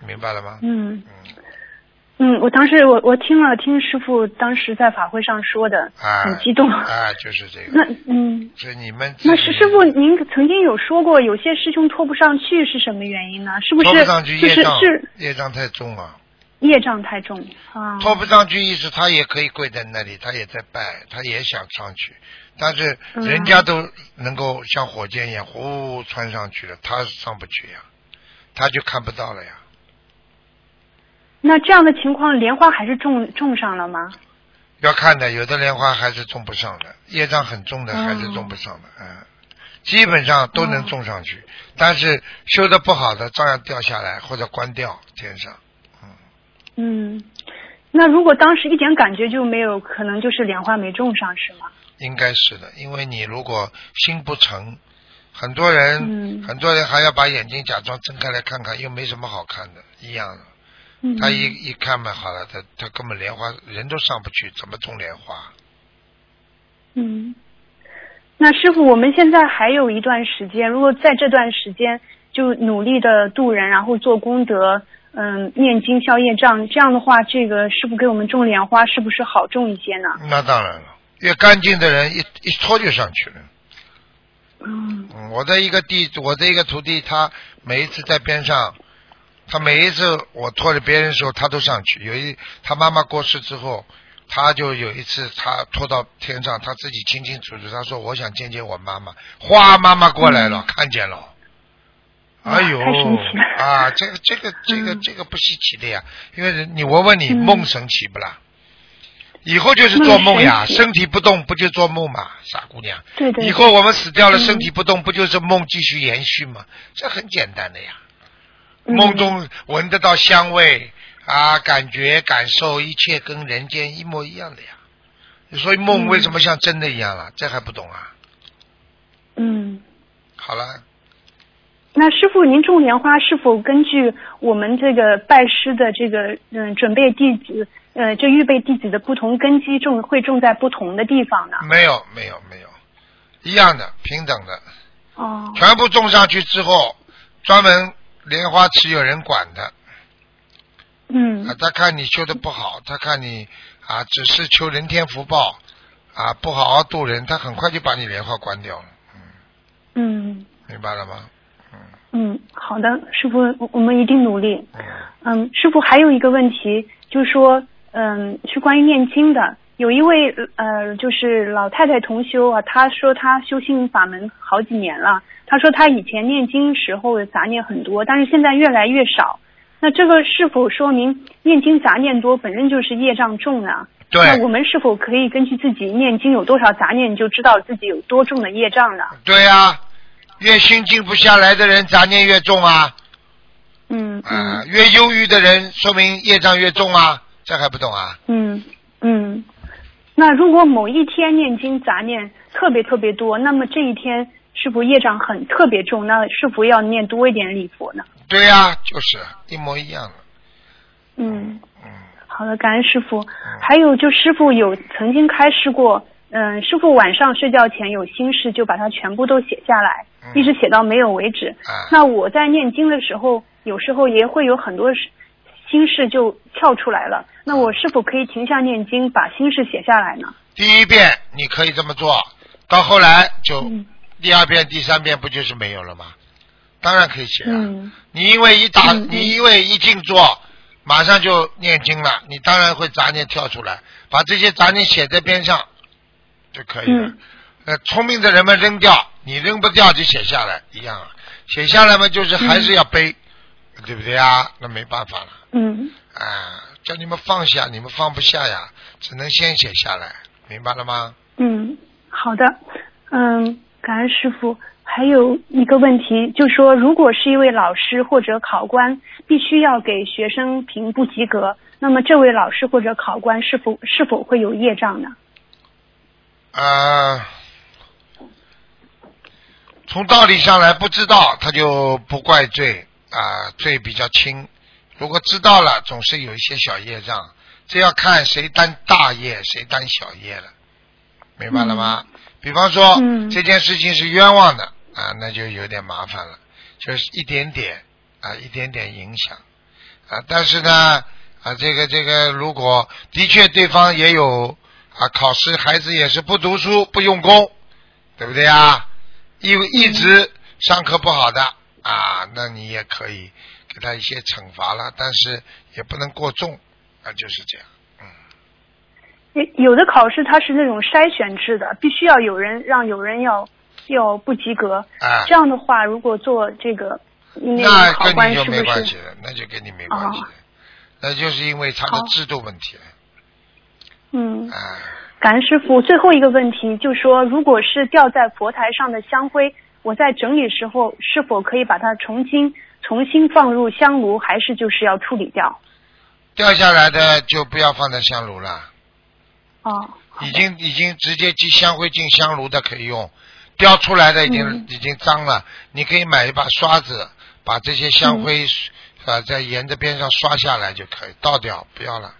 明白了吗？嗯嗯，嗯，我当时我我听了听师傅当时在法会上说的，啊，很激动。啊，就是这个那个，嗯，是你们那师师傅，您曾经有说过，有些师兄拖不上去是什么原因呢？是不是拖不上去，就是业障是业障太重啊，业障太重啊？拖不上去意思他也可以跪在那里，他也在拜，他也想上去，但是嗯人家都能够像火箭一样呼穿上去了，他上不去呀、他就看不到了呀。那这样的情况，莲花还是种种上了吗？要看的，有的莲花还是种不上的，业障很重的哦还是种不上的，嗯，基本上都能种上去，但是修的不好的照样掉下来或者关掉天上。嗯，那如果当时一点感觉就没有，可能就是莲花没种上是吗？应该是的，因为你如果心不诚，很多人、嗯很多人还要把眼睛假装睁开来看看，又没什么好看的，一样的。嗯，他一一看嘛，好了，他他根本莲花人都上不去，怎么种莲花？嗯，那师傅，我们现在还有一段时间，如果在这段时间就努力的度人，然后做功德，嗯，念经消业障，这样的话，这个师傅给我们种莲花是不是好种一些呢？那当然了，越干净的人一一拖就上去了。嗯嗯，我的一个弟，我的一个徒弟，他每一次在边上，他每一次我拖着别人的时候，他都上去。有一他妈妈过世之后，他就有一次他拖到天上，他自己清清楚楚，他说我想见见我妈妈，哗，妈妈过来了，看见了。哎呦啊，这个这个这个嗯这个不稀奇的呀，因为人你我问你，嗯梦神奇不啦？以后就是做梦呀，梦身体不动不就做梦嘛，傻姑娘。对对。以后我们死掉了，嗯身体不动，不就是梦继续延续吗？这很简单的呀。嗯梦中闻得到香味啊，感觉感受一切跟人间一模一样的呀。所以梦嗯为什么像真的一样了？这还不懂啊？嗯，好了，那师傅，您种莲花是否根据我们这个拜师的这个嗯准备弟子呃就预备弟子的不同根基种会种在不同的地方呢？没有没有没有，一样的平等的，哦，全部种上去之后，专门莲花池有人管的嗯啊。他看你修的不好，他看你啊只是求人天福报啊，不好好度人，他很快就把你莲花关掉了。嗯明白了吗？嗯，好的，师傅，我我们一定努力。嗯，嗯，师傅还有一个问题，就是说，嗯，是关于念经的。有一位呃，就是老太太同修啊，她说她修心法门好几年了。她说她以前念经时候的杂念很多，但是现在越来越少。那这个是否说明念经杂念多，本身就是业障重呢？对那我们是否可以根据自己念经有多少杂念，就知道自己有多重的业障呢？对呀、越心静不下来的人，杂念越重啊。嗯啊，嗯越忧郁的人，说明业障越重啊。这还不懂啊？嗯嗯。那如果某一天念经杂念特别特别多，那么这一天是否业障很特别重？那是否要念多一点礼佛呢？对呀、就是一模一样的。嗯，嗯，好的，感恩师傅。还有就师傅有曾经开示过，嗯，师傅晚上睡觉前有心事就把它全部都写下来，嗯一直写到没有为止。啊，那我在念经的时候，有时候也会有很多事心事就跳出来了。那我是否可以停下念经，把心事写下来呢？第一遍你可以这么做，到后来就嗯第二遍、第三遍不就是没有了吗？当然可以写啊。嗯你因为一打，你因为一静坐，马上就念经了，你当然会杂念跳出来，把这些杂念写在边上就可以了。嗯呃，聪明的人们扔掉，你扔不掉就写下来，一样啊。写下来嘛，就是还是要背，对不对啊？那没办法了嗯啊，叫你们放下，你们放不下呀，只能先写下来，明白了吗？嗯，好的，嗯，感恩师傅。还有一个问题，就说如果是一位老师或者考官，必须要给学生评不及格，那么这位老师或者考官是否是否会有业障呢？啊，从道理上来不知道，他就不怪罪啊，罪比较轻。如果知道了，总是有一些小业障，这要看谁担大业，谁担小业了，明白了吗？比方说、嗯这件事情是冤枉的啊，那就有点麻烦了，就是一点点啊，一点点影响啊。但是呢啊，这个这个，如果的确对方也有啊，考试孩子也是不读书不用功，对不对啊？一一直上课不好的啊，那你也可以给他一些惩罚了，但是也不能过重啊，就是这样。有的考试它是那种筛选制的，必须要有人让有人要要不及格。啊这样的话，如果做这个那就是没？关系了，那就跟你没关系哦，那就是因为他的制度问题了，嗯，啊，感恩师傅。最后一个问题就说，如果是掉在佛台上的香灰，我在整理时候是否可以把它重新重新放入香炉，还是就是要处理掉？掉下来的就不要放在香炉了，哦，已经已经直接进香灰进香炉的可以用，掉出来的已经、嗯已经脏了，你可以买一把刷子，把这些香灰嗯啊、在沿着边上刷下来就可以，倒掉不要了。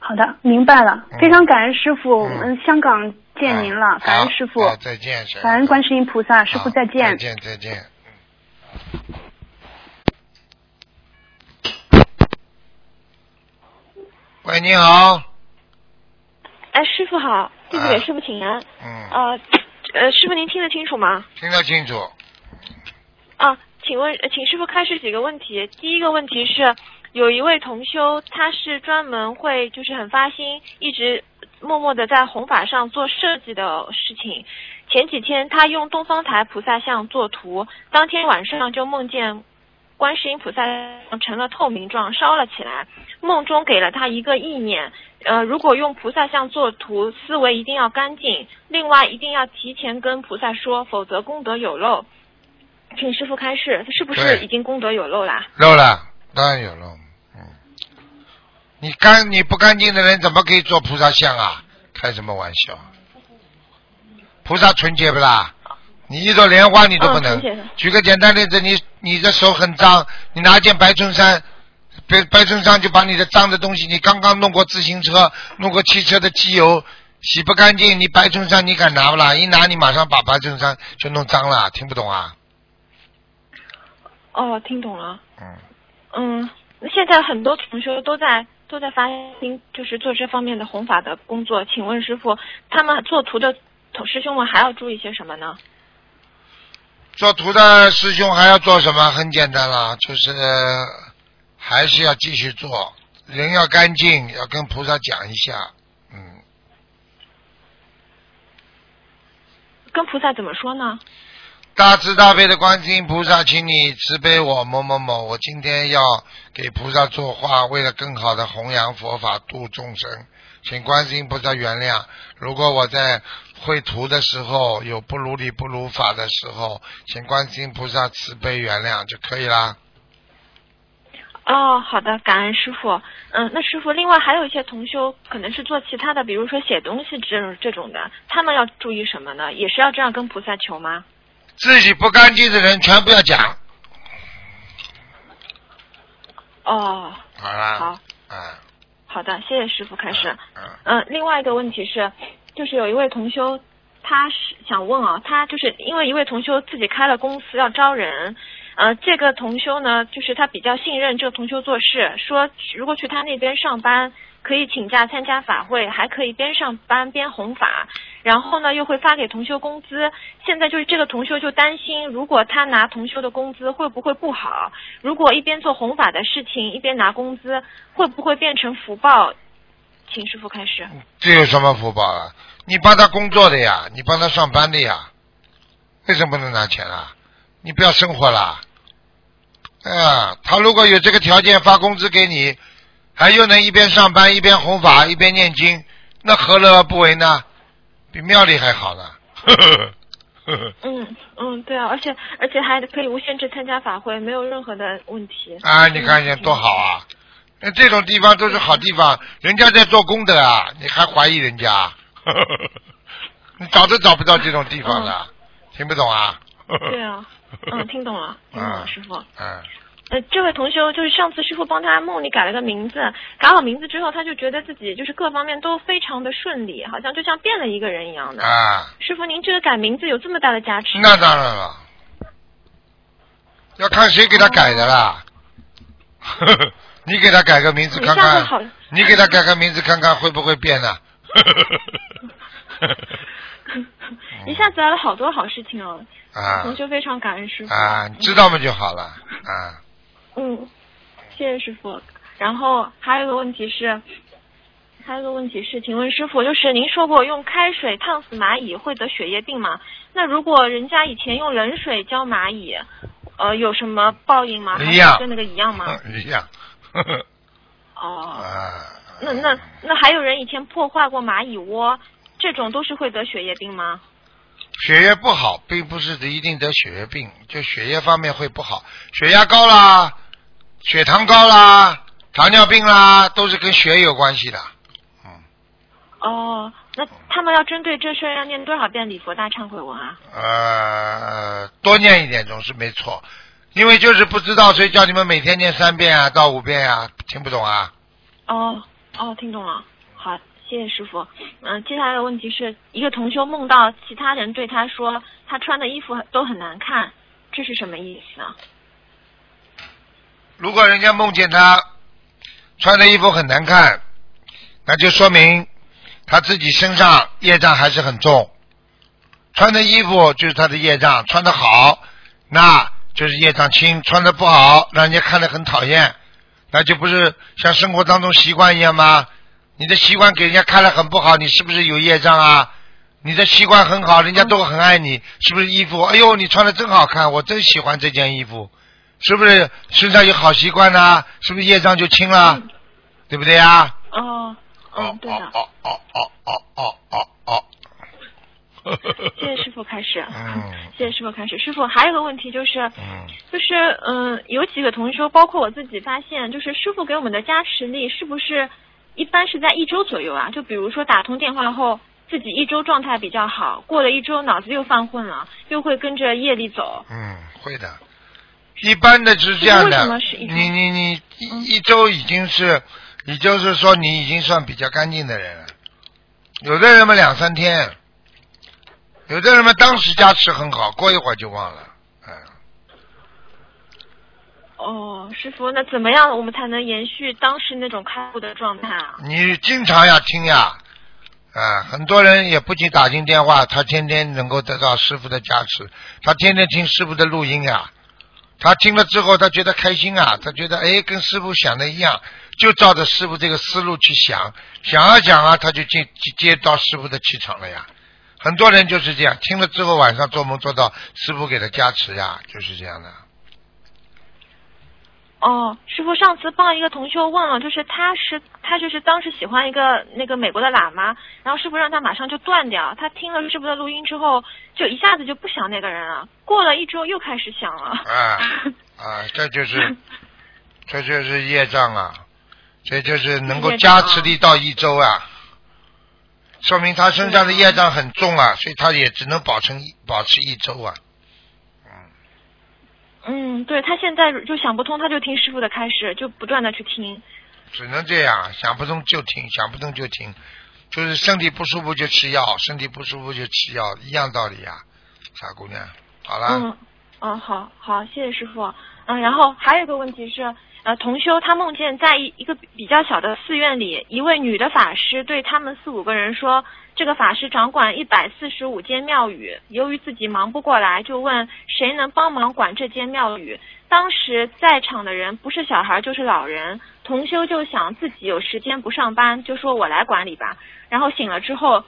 好的，明白了嗯。非常感恩师傅，我嗯们香港见您了，啊感恩师傅好，再见，小感恩观世音菩萨，师好傅再见再。见，再见。喂，你好，哎，师傅好，弟子给啊师傅请安。嗯，呃，呃，师傅您听得清楚吗？听得清楚。啊，请问，呃请师傅开始几个问题。第一个问题是，有一位同修，他是专门会就是很发心，一直默默的在弘法上做设计的事情。前几天他用东方台菩萨像作图，当天晚上就梦见观世音菩萨成了透明状，烧了起来。梦中给了他一个意念，呃，如果用菩萨像做图，思维一定要干净，另外一定要提前跟菩萨说，否则功德有漏。请师傅开示，他是不是已经功德有漏啦？漏了，当然有漏。嗯，你干你不干净的人怎么可以做菩萨像啊？开什么玩笑？菩萨纯洁不啦？你一朵莲花你都不能。举个简单例子，你你的手很脏，你拿件白衬衫，白白衬衫就把你的脏的东西，你刚刚弄过自行车，弄过汽车的机油。洗不干净，你白衬衫你敢拿不啦？一拿你马上把白衬衫就弄脏了，听不懂啊？哦，听懂了。嗯，嗯，现在很多同学都在都在发心，就是做这方面的弘法的工作。请问师傅，他们做图的同师兄们还要注意些什么呢？做图的师兄还要做什么？很简单啦，就是还是要继续做，人要干净，要跟菩萨讲一下，嗯，跟菩萨怎么说呢？大慈大悲的观世音菩萨，请你慈悲我某某某，我今天要给菩萨作画，为了更好的弘扬佛法度众生，请观世音菩萨原谅。如果我在绘图的时候有不如理不如法的时候，请观世音菩萨慈悲原谅就可以啦。哦，好的，感恩师傅。嗯，那师傅，另外还有一些同修可能是做其他的，比如说写东西这种这种的，他们要注意什么呢？也是要这样跟菩萨求吗？自己不干净的人全部要讲，哦，好啦。好，嗯好的，谢谢师傅开始。嗯嗯，另外一个问题是，就是有一位同修，他是想问啊，他就是因为一位同修自己开了公司要招人，呃，这个同修呢，就是他比较信任这个同修做事，说如果去他那边上班，可以请假参加法会，还可以边上班边弘法，然后呢又会发给同修工资。现在就是这个同修就担心，如果他拿同修的工资会不会不好？如果一边做弘法的事情一边拿工资，会不会变成福报？请师傅开始。这有什么福报啊？你帮他工作的呀，你帮他上班的呀，为什么不能拿钱啊？你不要生活啦。哎呀，他如果有这个条件发工资给你，还又能一边上班一边弘法一边念经，那何乐而不为呢？比庙里还好呢。呵呵呵呵嗯嗯，对啊，而且而且还可以无限制参加法会，没有任何的问题。啊，你看见多好啊！那这种地方都是好地方，人家在做功德啊，你还怀疑人家？呵呵呵你找都找不到这种地方的，听不懂啊？对啊，嗯，听懂了，听懂了，嗯师傅。嗯，呃，这位同修就是上次师傅帮他梦里改了个名字，改好名字之后，他就觉得自己就是各方面都非常的顺利，好像就像变了一个人一样的。啊，师傅，您这个改名字有这么大的加持？那当然了，要看谁给他改的啦。呵 呵你给他改个名字看看，你给他改个名字看看会不会变呢？一下子来了好多好事情哦，啊同学非常感恩师傅。啊，你知道嘛就好了啊。嗯，谢谢师傅。然后还有一个问题是，还有一个问题是，请问师傅，就是您说过用开水烫死蚂蚁会得血液病吗？那如果人家以前用冷水浇蚂蚁，呃有什么报应吗？还一样是跟那个一样吗？一样。呵呵哦，啊。那那那还有人以前破坏过蚂蚁窝，这种都是会得血液病吗？血液不好，并不是一定得血液病，就血液方面会不好，血压高啦，血糖高啦，糖尿病啦，都是跟血有关系的。嗯哦，那他们要针对这事儿要念多少遍礼佛大忏悔文啊？呃，多念一点总是没错，因为就是不知道，所以叫你们每天念三遍啊，到五遍啊，听不懂啊？哦哦，听懂了。好，谢谢师傅。嗯、接下来的问题是一个同修梦到其他人对他说他穿的衣服都很难看，这是什么意思啊？如果人家梦见他穿的衣服很难看，那就说明他自己身上业障还是很重。穿的衣服就是他的业障，穿的好，那就是业障轻；穿的不好，让人家看得很讨厌，那就不是像生活当中习惯一样吗？你的习惯给人家看了很不好，你是不是有业障啊？你的习惯很好，人家都很爱你，是不是衣服？哎呦，你穿的真好看，我真喜欢这件衣服，是不是身上有好习惯呢、是不是业障就轻了？对不对呀？哦，嗯，对的。哦哦哦哦哦哦哦。谢谢师傅开始。嗯 谢谢师傅开始。师傅还有个问题就是，嗯就是嗯、有几个同修，包括我自己发现，就是师傅给我们的加持力是不是一般是在一周左右啊？就比如说打通电话后，自己一周状态比较好，过了一周脑子又犯混了，又会跟着业力走。嗯，会的。一般的是这样的你你你一周已经是，也就是说你已经算比较干净的人了。有的人嘛两三天，有的人嘛当时加持很好，过一会儿就忘了。嗯，哦，师傅，那怎么样我们才能延续当时那种开悟的状态啊？你经常要听呀，啊，很多人也不仅打进电话，他天天能够得到师傅的加持，他天天听师傅的录音呀，他听了之后他觉得开心啊，他觉得哎跟师傅想的一样，就照着师傅这个思路去想，想啊想啊，他就接接到师傅的气场了呀。很多人就是这样，听了之后晚上做梦做到师傅给他加持呀，就是这样的。哦，师傅，上次帮一个同学问了，就是他是他就是当时喜欢一个那个美国的喇嘛，然后师傅让他马上就断掉，他听了师傅的录音之后，就一下子就不想那个人了，过了一周又开始想了。啊啊，这就是 这就是业障啊，这就是能够加持力到一周啊，说明他身上的业障很重啊，所以他也只能保持一保持一周啊。嗯，对他现在就想不通，他就听师傅的开始，就不断的去听。只能这样，想不通就听，想不通就听，就是身体不舒服就吃药，身体不舒服就吃药，一样道理呀、傻姑娘。好了，嗯，哦，好好，谢谢师傅。嗯，然后还有一个问题是，呃，同修他梦见在一一个比较小的寺院里，一位女的法师对他们四五个人说，这个法师掌管一百四十五间庙宇，由于自己忙不过来，就问谁能帮忙管这间庙宇。当时在场的人不是小孩就是老人，同修就想自己有时间不上班，就说我来管理吧。然后醒了之后，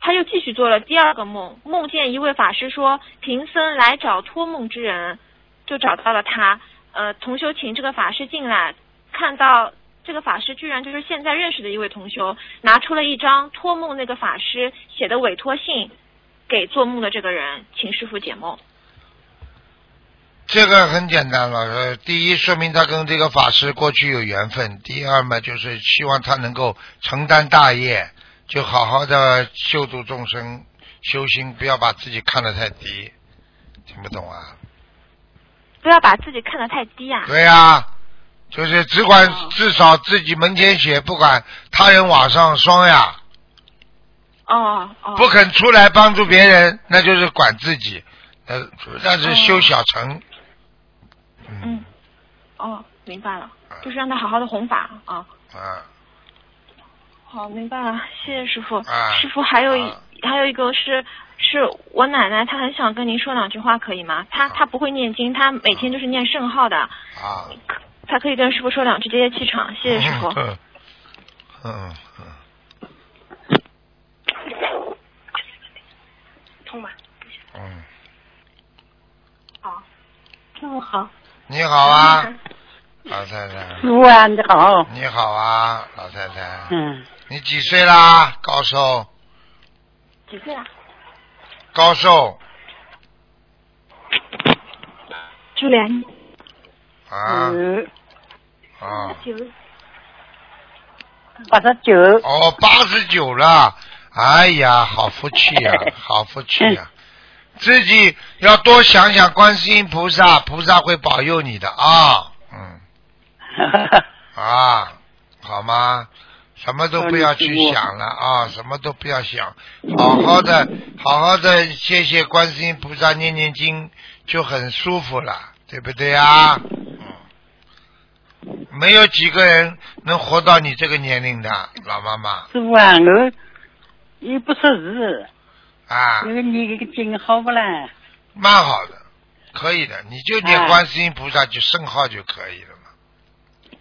他又继续做了第二个梦，梦见一位法师说贫僧来找托梦之人，就找到了他。呃，同修请这个法师进来，看到这个法师居然就是现在认识的一位同修，拿出了一张托梦那个法师写的委托信给做梦的这个人，请师傅解梦。这个很简单了，呃，第一说明他跟这个法师过去有缘分，第二嘛就是希望他能够承担大业，就好好的修度众生，修心，不要把自己看得太低，听不懂啊？不要把自己看得太低啊！对呀、就是只管哦。至少自己门前雪，不管他人瓦上霜呀，哦哦，不肯出来帮助别人，那就是管自己，呃，那是修小城。嗯，哦，明白了，就是让他好好的弘法啊。啊，好，明白了，谢谢师傅。啊师傅还有还有一个是是我奶奶，她很想跟您说两句话，可以吗？她她不会念经，她每天就是念圣号的，啊，她可以跟师傅说两句，接接气场。谢谢师傅。嗯嗯嗯通吧。嗯，好。师傅好。你好啊，老太太。师傅啊，你好。你好啊，老太太。嗯。你几岁啦，高寿？几岁啊？高寿猪年。啊嗯。啊。九。八十九。哦，八十九了，哎呀，好福气呀、好福气呀、自己要多想想观世音菩萨，菩萨会保佑你的啊，嗯，啊，好吗？什么都不要去想了啊，什么都不要想，好好的，好好的，谢谢观世音菩萨，念念经就很舒服了，对不对啊？嗯，没有几个人能活到你这个年龄的，老妈妈师傅啊，我也不识字，啊，那个你这个经好不啦？蛮好的，可以的，你就念哎观世音菩萨就圣号就可以了嘛，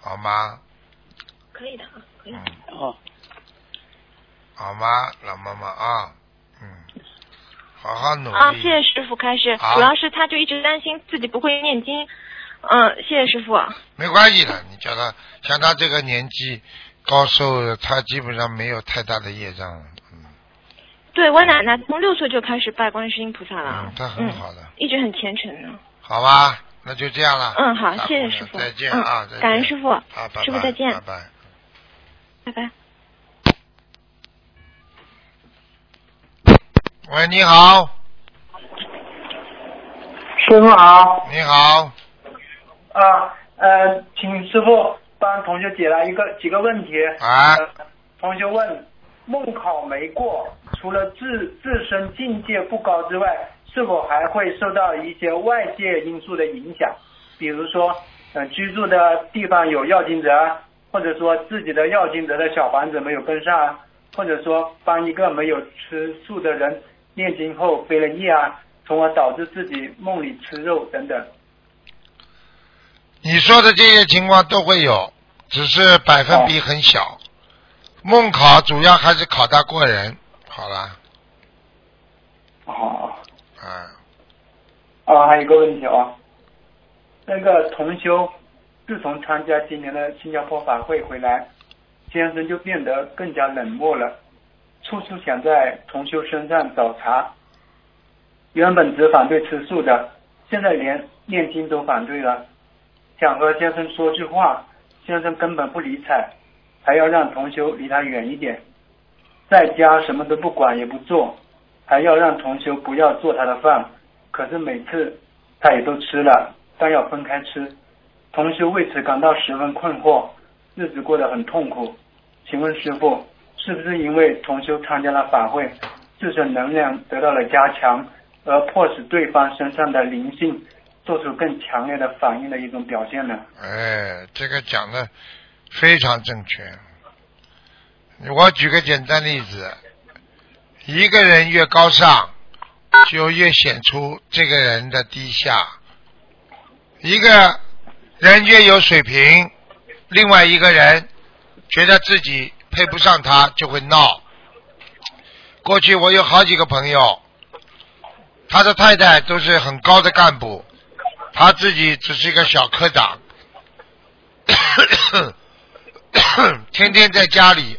好吗？可以的啊，可以的。哦，好吗，老妈妈啊，嗯，好好努力。啊，谢谢师傅开示。好主要是他就一直担心自己不会念经。嗯，谢谢师傅。没关系的，你叫他像他这个年纪高寿，他基本上没有太大的业障了，嗯对我奶奶从六岁就开始拜观世音菩萨了，嗯，他很好的，一直很虔诚呢。好吧，那就这样了。嗯，好，谢谢师傅。再见嗯啊，再见感恩师傅。啊，拜拜师傅再见拜拜。拜拜。喂，你好，师傅好，你好，啊呃，请师傅帮同学解答一个几个问题。啊呃同学问：梦考没过，除了自自身境界不高之外，是否还会受到一些外界因素的影响？比如说，呃，居住的地方有要经者，或者说自己的要经者的小房子没有跟上，或者说帮一个没有吃素的人念经后背了业啊，从而导致自己梦里吃肉等等。你说的这些情况都会有，只是百分比很小。梦考主要还是考他过人，好了，哦。啊，啊，还有一个问题啊，那个同修自从参加今年的新加坡法会回来，先生就变得更加冷漠了，处处想在同修身上找茬。原本只反对吃素的，现在连念经都反对了。想和先生说句话，先生根本不理睬，还要让同修离他远一点。在家什么都不管也不做，还要让同修不要做他的饭。可是每次他也都吃了，但要分开吃。同修为此感到十分困惑，日子过得很痛苦。请问师傅，是不是因为同修参加了法会，自身能量得到了加强，而迫使对方身上的灵性做出更强烈的反应的一种表现呢？哎，这个讲的非常正确。我举个简单例子，一个人越高尚，就越显出这个人的低下；一个人越有水平，另外一个人觉得自己配不上他，就会闹。过去我有好几个朋友，他的太太都是很高的干部，他自己只是一个小科长，天天在家里，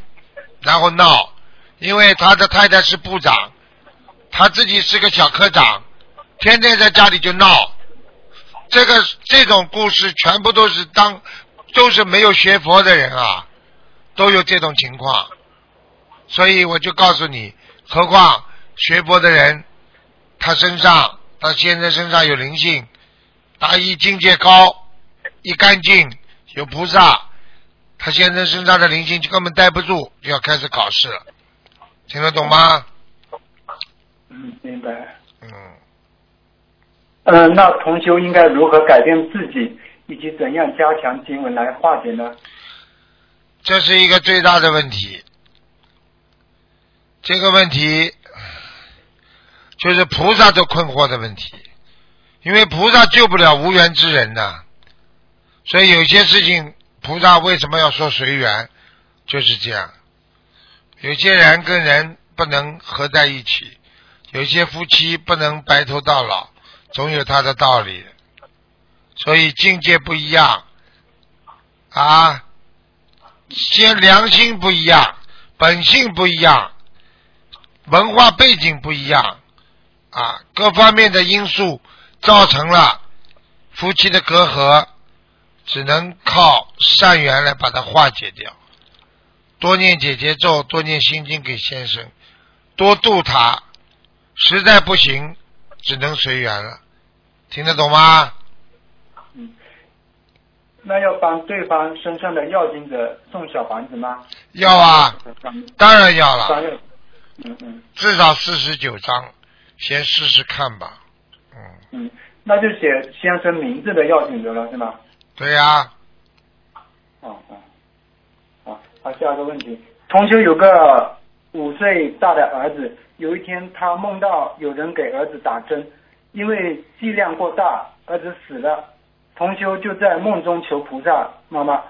然后闹，因为他的太太是部长，他自己是个小科长，天天在家里就闹。这个这种故事全部都是当都是没有学佛的人啊，都有这种情况，所以我就告诉你，何况学佛的人，他身上他现在身上有灵性，他一境界高，一干净，有菩萨，他现在身上的灵性就根本待不住，就要开始考试了，听得懂吗？嗯，明白。嗯，嗯、那同修应该如何改变自己，以及怎样加强经文来化解呢？这是一个最大的问题。这个问题就是菩萨都困惑的问题，因为菩萨救不了无缘之人呐，所以有些事情菩萨为什么要说随缘，就是这样。有些人跟人不能合在一起，有些夫妻不能白头到老，总有他的道理。所以境界不一样啊，先良心不一样，本性不一样，文化背景不一样啊，各方面的因素造成了夫妻的隔阂，只能靠善缘来把它化解掉。多念姐姐咒，多念心经给先生，多度他。实在不行，只能随缘了。听得懂吗？嗯那要帮对方身上的要经者送小房子吗？要啊，当然要了，嗯嗯至少四十九章，先试试看吧。嗯，那就写先生名字的要选择了，是吗？对呀、哦哦，好，好，下一个问题，同修有个五岁大的儿子，有一天他梦到有人给儿子打针，因为剂量过大，儿子死了。同修就在梦中求菩萨妈妈，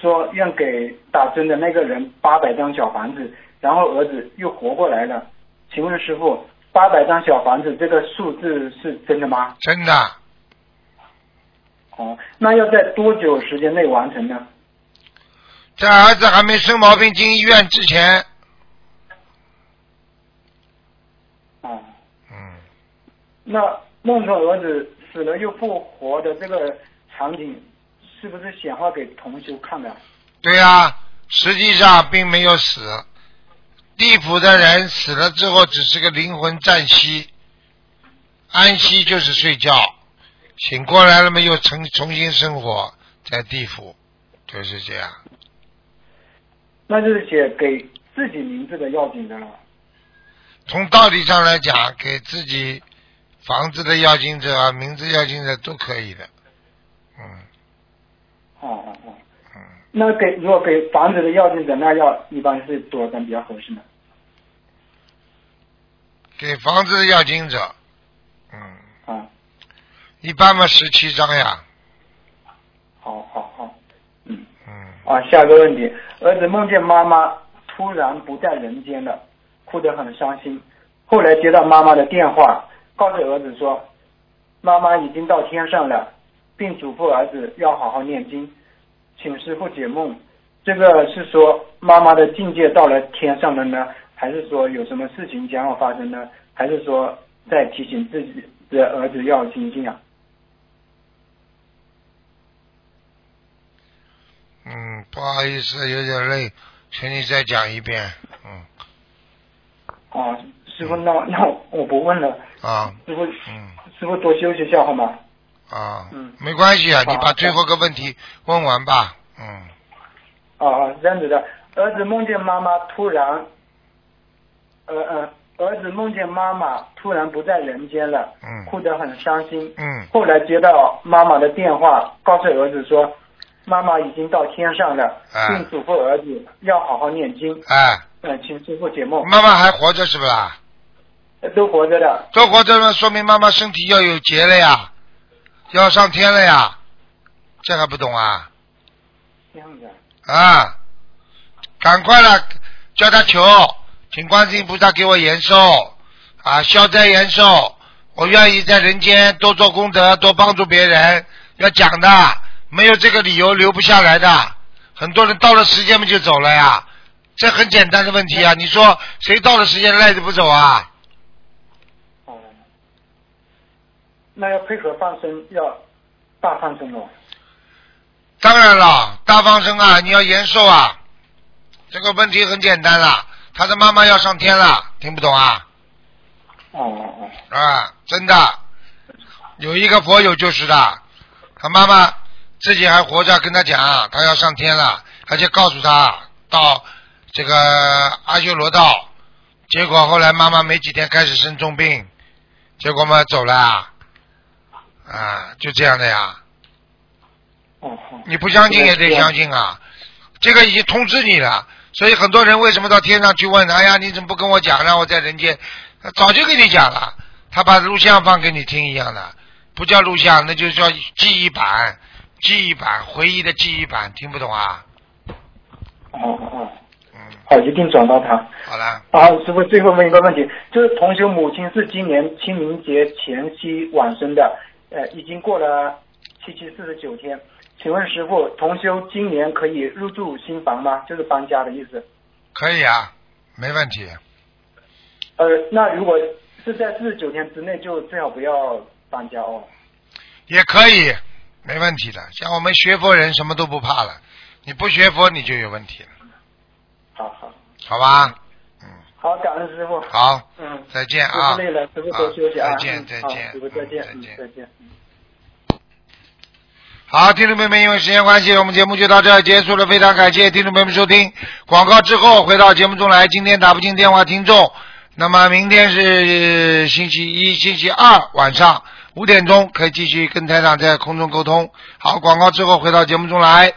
说愿给打针的那个人八百张小房子，然后儿子又活过来了。请问师傅，八百张小房子这个数字是真的吗？真的，哦，那要在多久时间内完成呢？在儿子还没生毛病进医院之前，哦，嗯，那梦中儿子死了又复活的这个场景，是不是显化给同修看的？对呀、实际上并没有死。地府的人死了之后，只是个灵魂暂息，安息就是睡觉，醒过来了嘛又重重新生活在地府，就是这样。那就是写给自己名字的要紧的了。从道理上来讲，给自己房子的要经者啊、名字要经者都可以的。嗯，哦哦哦。那给如果给房子的要紧者，那要一般是多少张比较合适呢？给房子的要经者，嗯，啊，一般嘛十七张呀。好好好。嗯，啊，下个问题，儿子梦见妈妈突然不在人间了，哭得很伤心。后来接到妈妈的电话，告诉儿子说，妈妈已经到天上了，并嘱咐儿子要好好念经，请师傅解梦。这个是说妈妈的境界到了天上了呢，还是说有什么事情将要发生呢？还是说在提醒自己的儿子要精进啊？嗯，不好意思，有点累，请你再讲一遍。嗯，啊，师傅，那那我不问了。啊，师傅，嗯师傅多休息一下好吗？啊，嗯没关系啊，你把最后个问题问完吧。嗯，啊，这样子的，儿子梦见妈妈突然，呃呃，儿子梦见妈妈突然不在人间了，嗯哭得很伤心。嗯后来接到妈妈的电话，告诉儿子说，妈妈已经到天上了，哎并嘱咐儿子要好好念经。哎，嗯、请师傅解梦。妈妈还活着是不啦？呃都活着的。都活着了，说明妈妈身体要有劫了呀，要上天了呀，这还不懂啊？这样子啊。啊，赶快了，叫他求，请观世音菩萨给我延寿啊，消灾延寿。我愿意在人间多做功德，多帮助别人。要讲的，没有这个理由留不下来的。很多人到了时间嘛就走了呀，这很简单的问题啊。你说谁到了时间赖着不走啊？哦。那要配合放生，要大放生哦。当然了，大放生啊，你要延寿啊。这个问题很简单啦，他的妈妈要上天了，听不懂啊？哦哦哦。啊，真的，有一个佛友就是的，他妈妈自己还活着，跟他讲，他要上天了，而且告诉他到这个阿修罗道，结果后来妈妈没几天开始生重病，结果嘛走了啊，啊，就这样的呀。哦哦。你不相信也得相信啊，这个已经通知你了，所以很多人为什么到天上去问？哎呀，你怎么不跟我讲，让我在人间？早就跟你讲了，他把录像放给你听一样的，不叫录像，那就叫记忆版，记忆版，回忆的记忆版，听不懂啊？哦哦哦。好，一定转到他。好了，啊，师傅，最后问一个问题，就是同学母亲是今年清明节前夕往生的，呃，已经过了七七四十九天。请问师傅，同修今年可以入住新房吗？就是搬家的意思。可以啊，没问题。呃，那如果是在四十九天之内，就最好不要搬家哦。也可以，没问题的。像我们学佛人什么都不怕了，你不学佛你就有问题了，好好好吧？好，感恩师傅。好，嗯，再见啊！师傅累了，师傅多休息啊。再见再见师傅再见，嗯再见嗯再见。好，听众朋友们，因为时间关系，我们节目就到这儿结束了。非常感谢听众朋友们收听广告之后回到节目中来。今天打不进电话，听众，那么明天是星期一、星期二晚上五点钟可以继续跟台长在空中沟通。好，广告之后回到节目中来。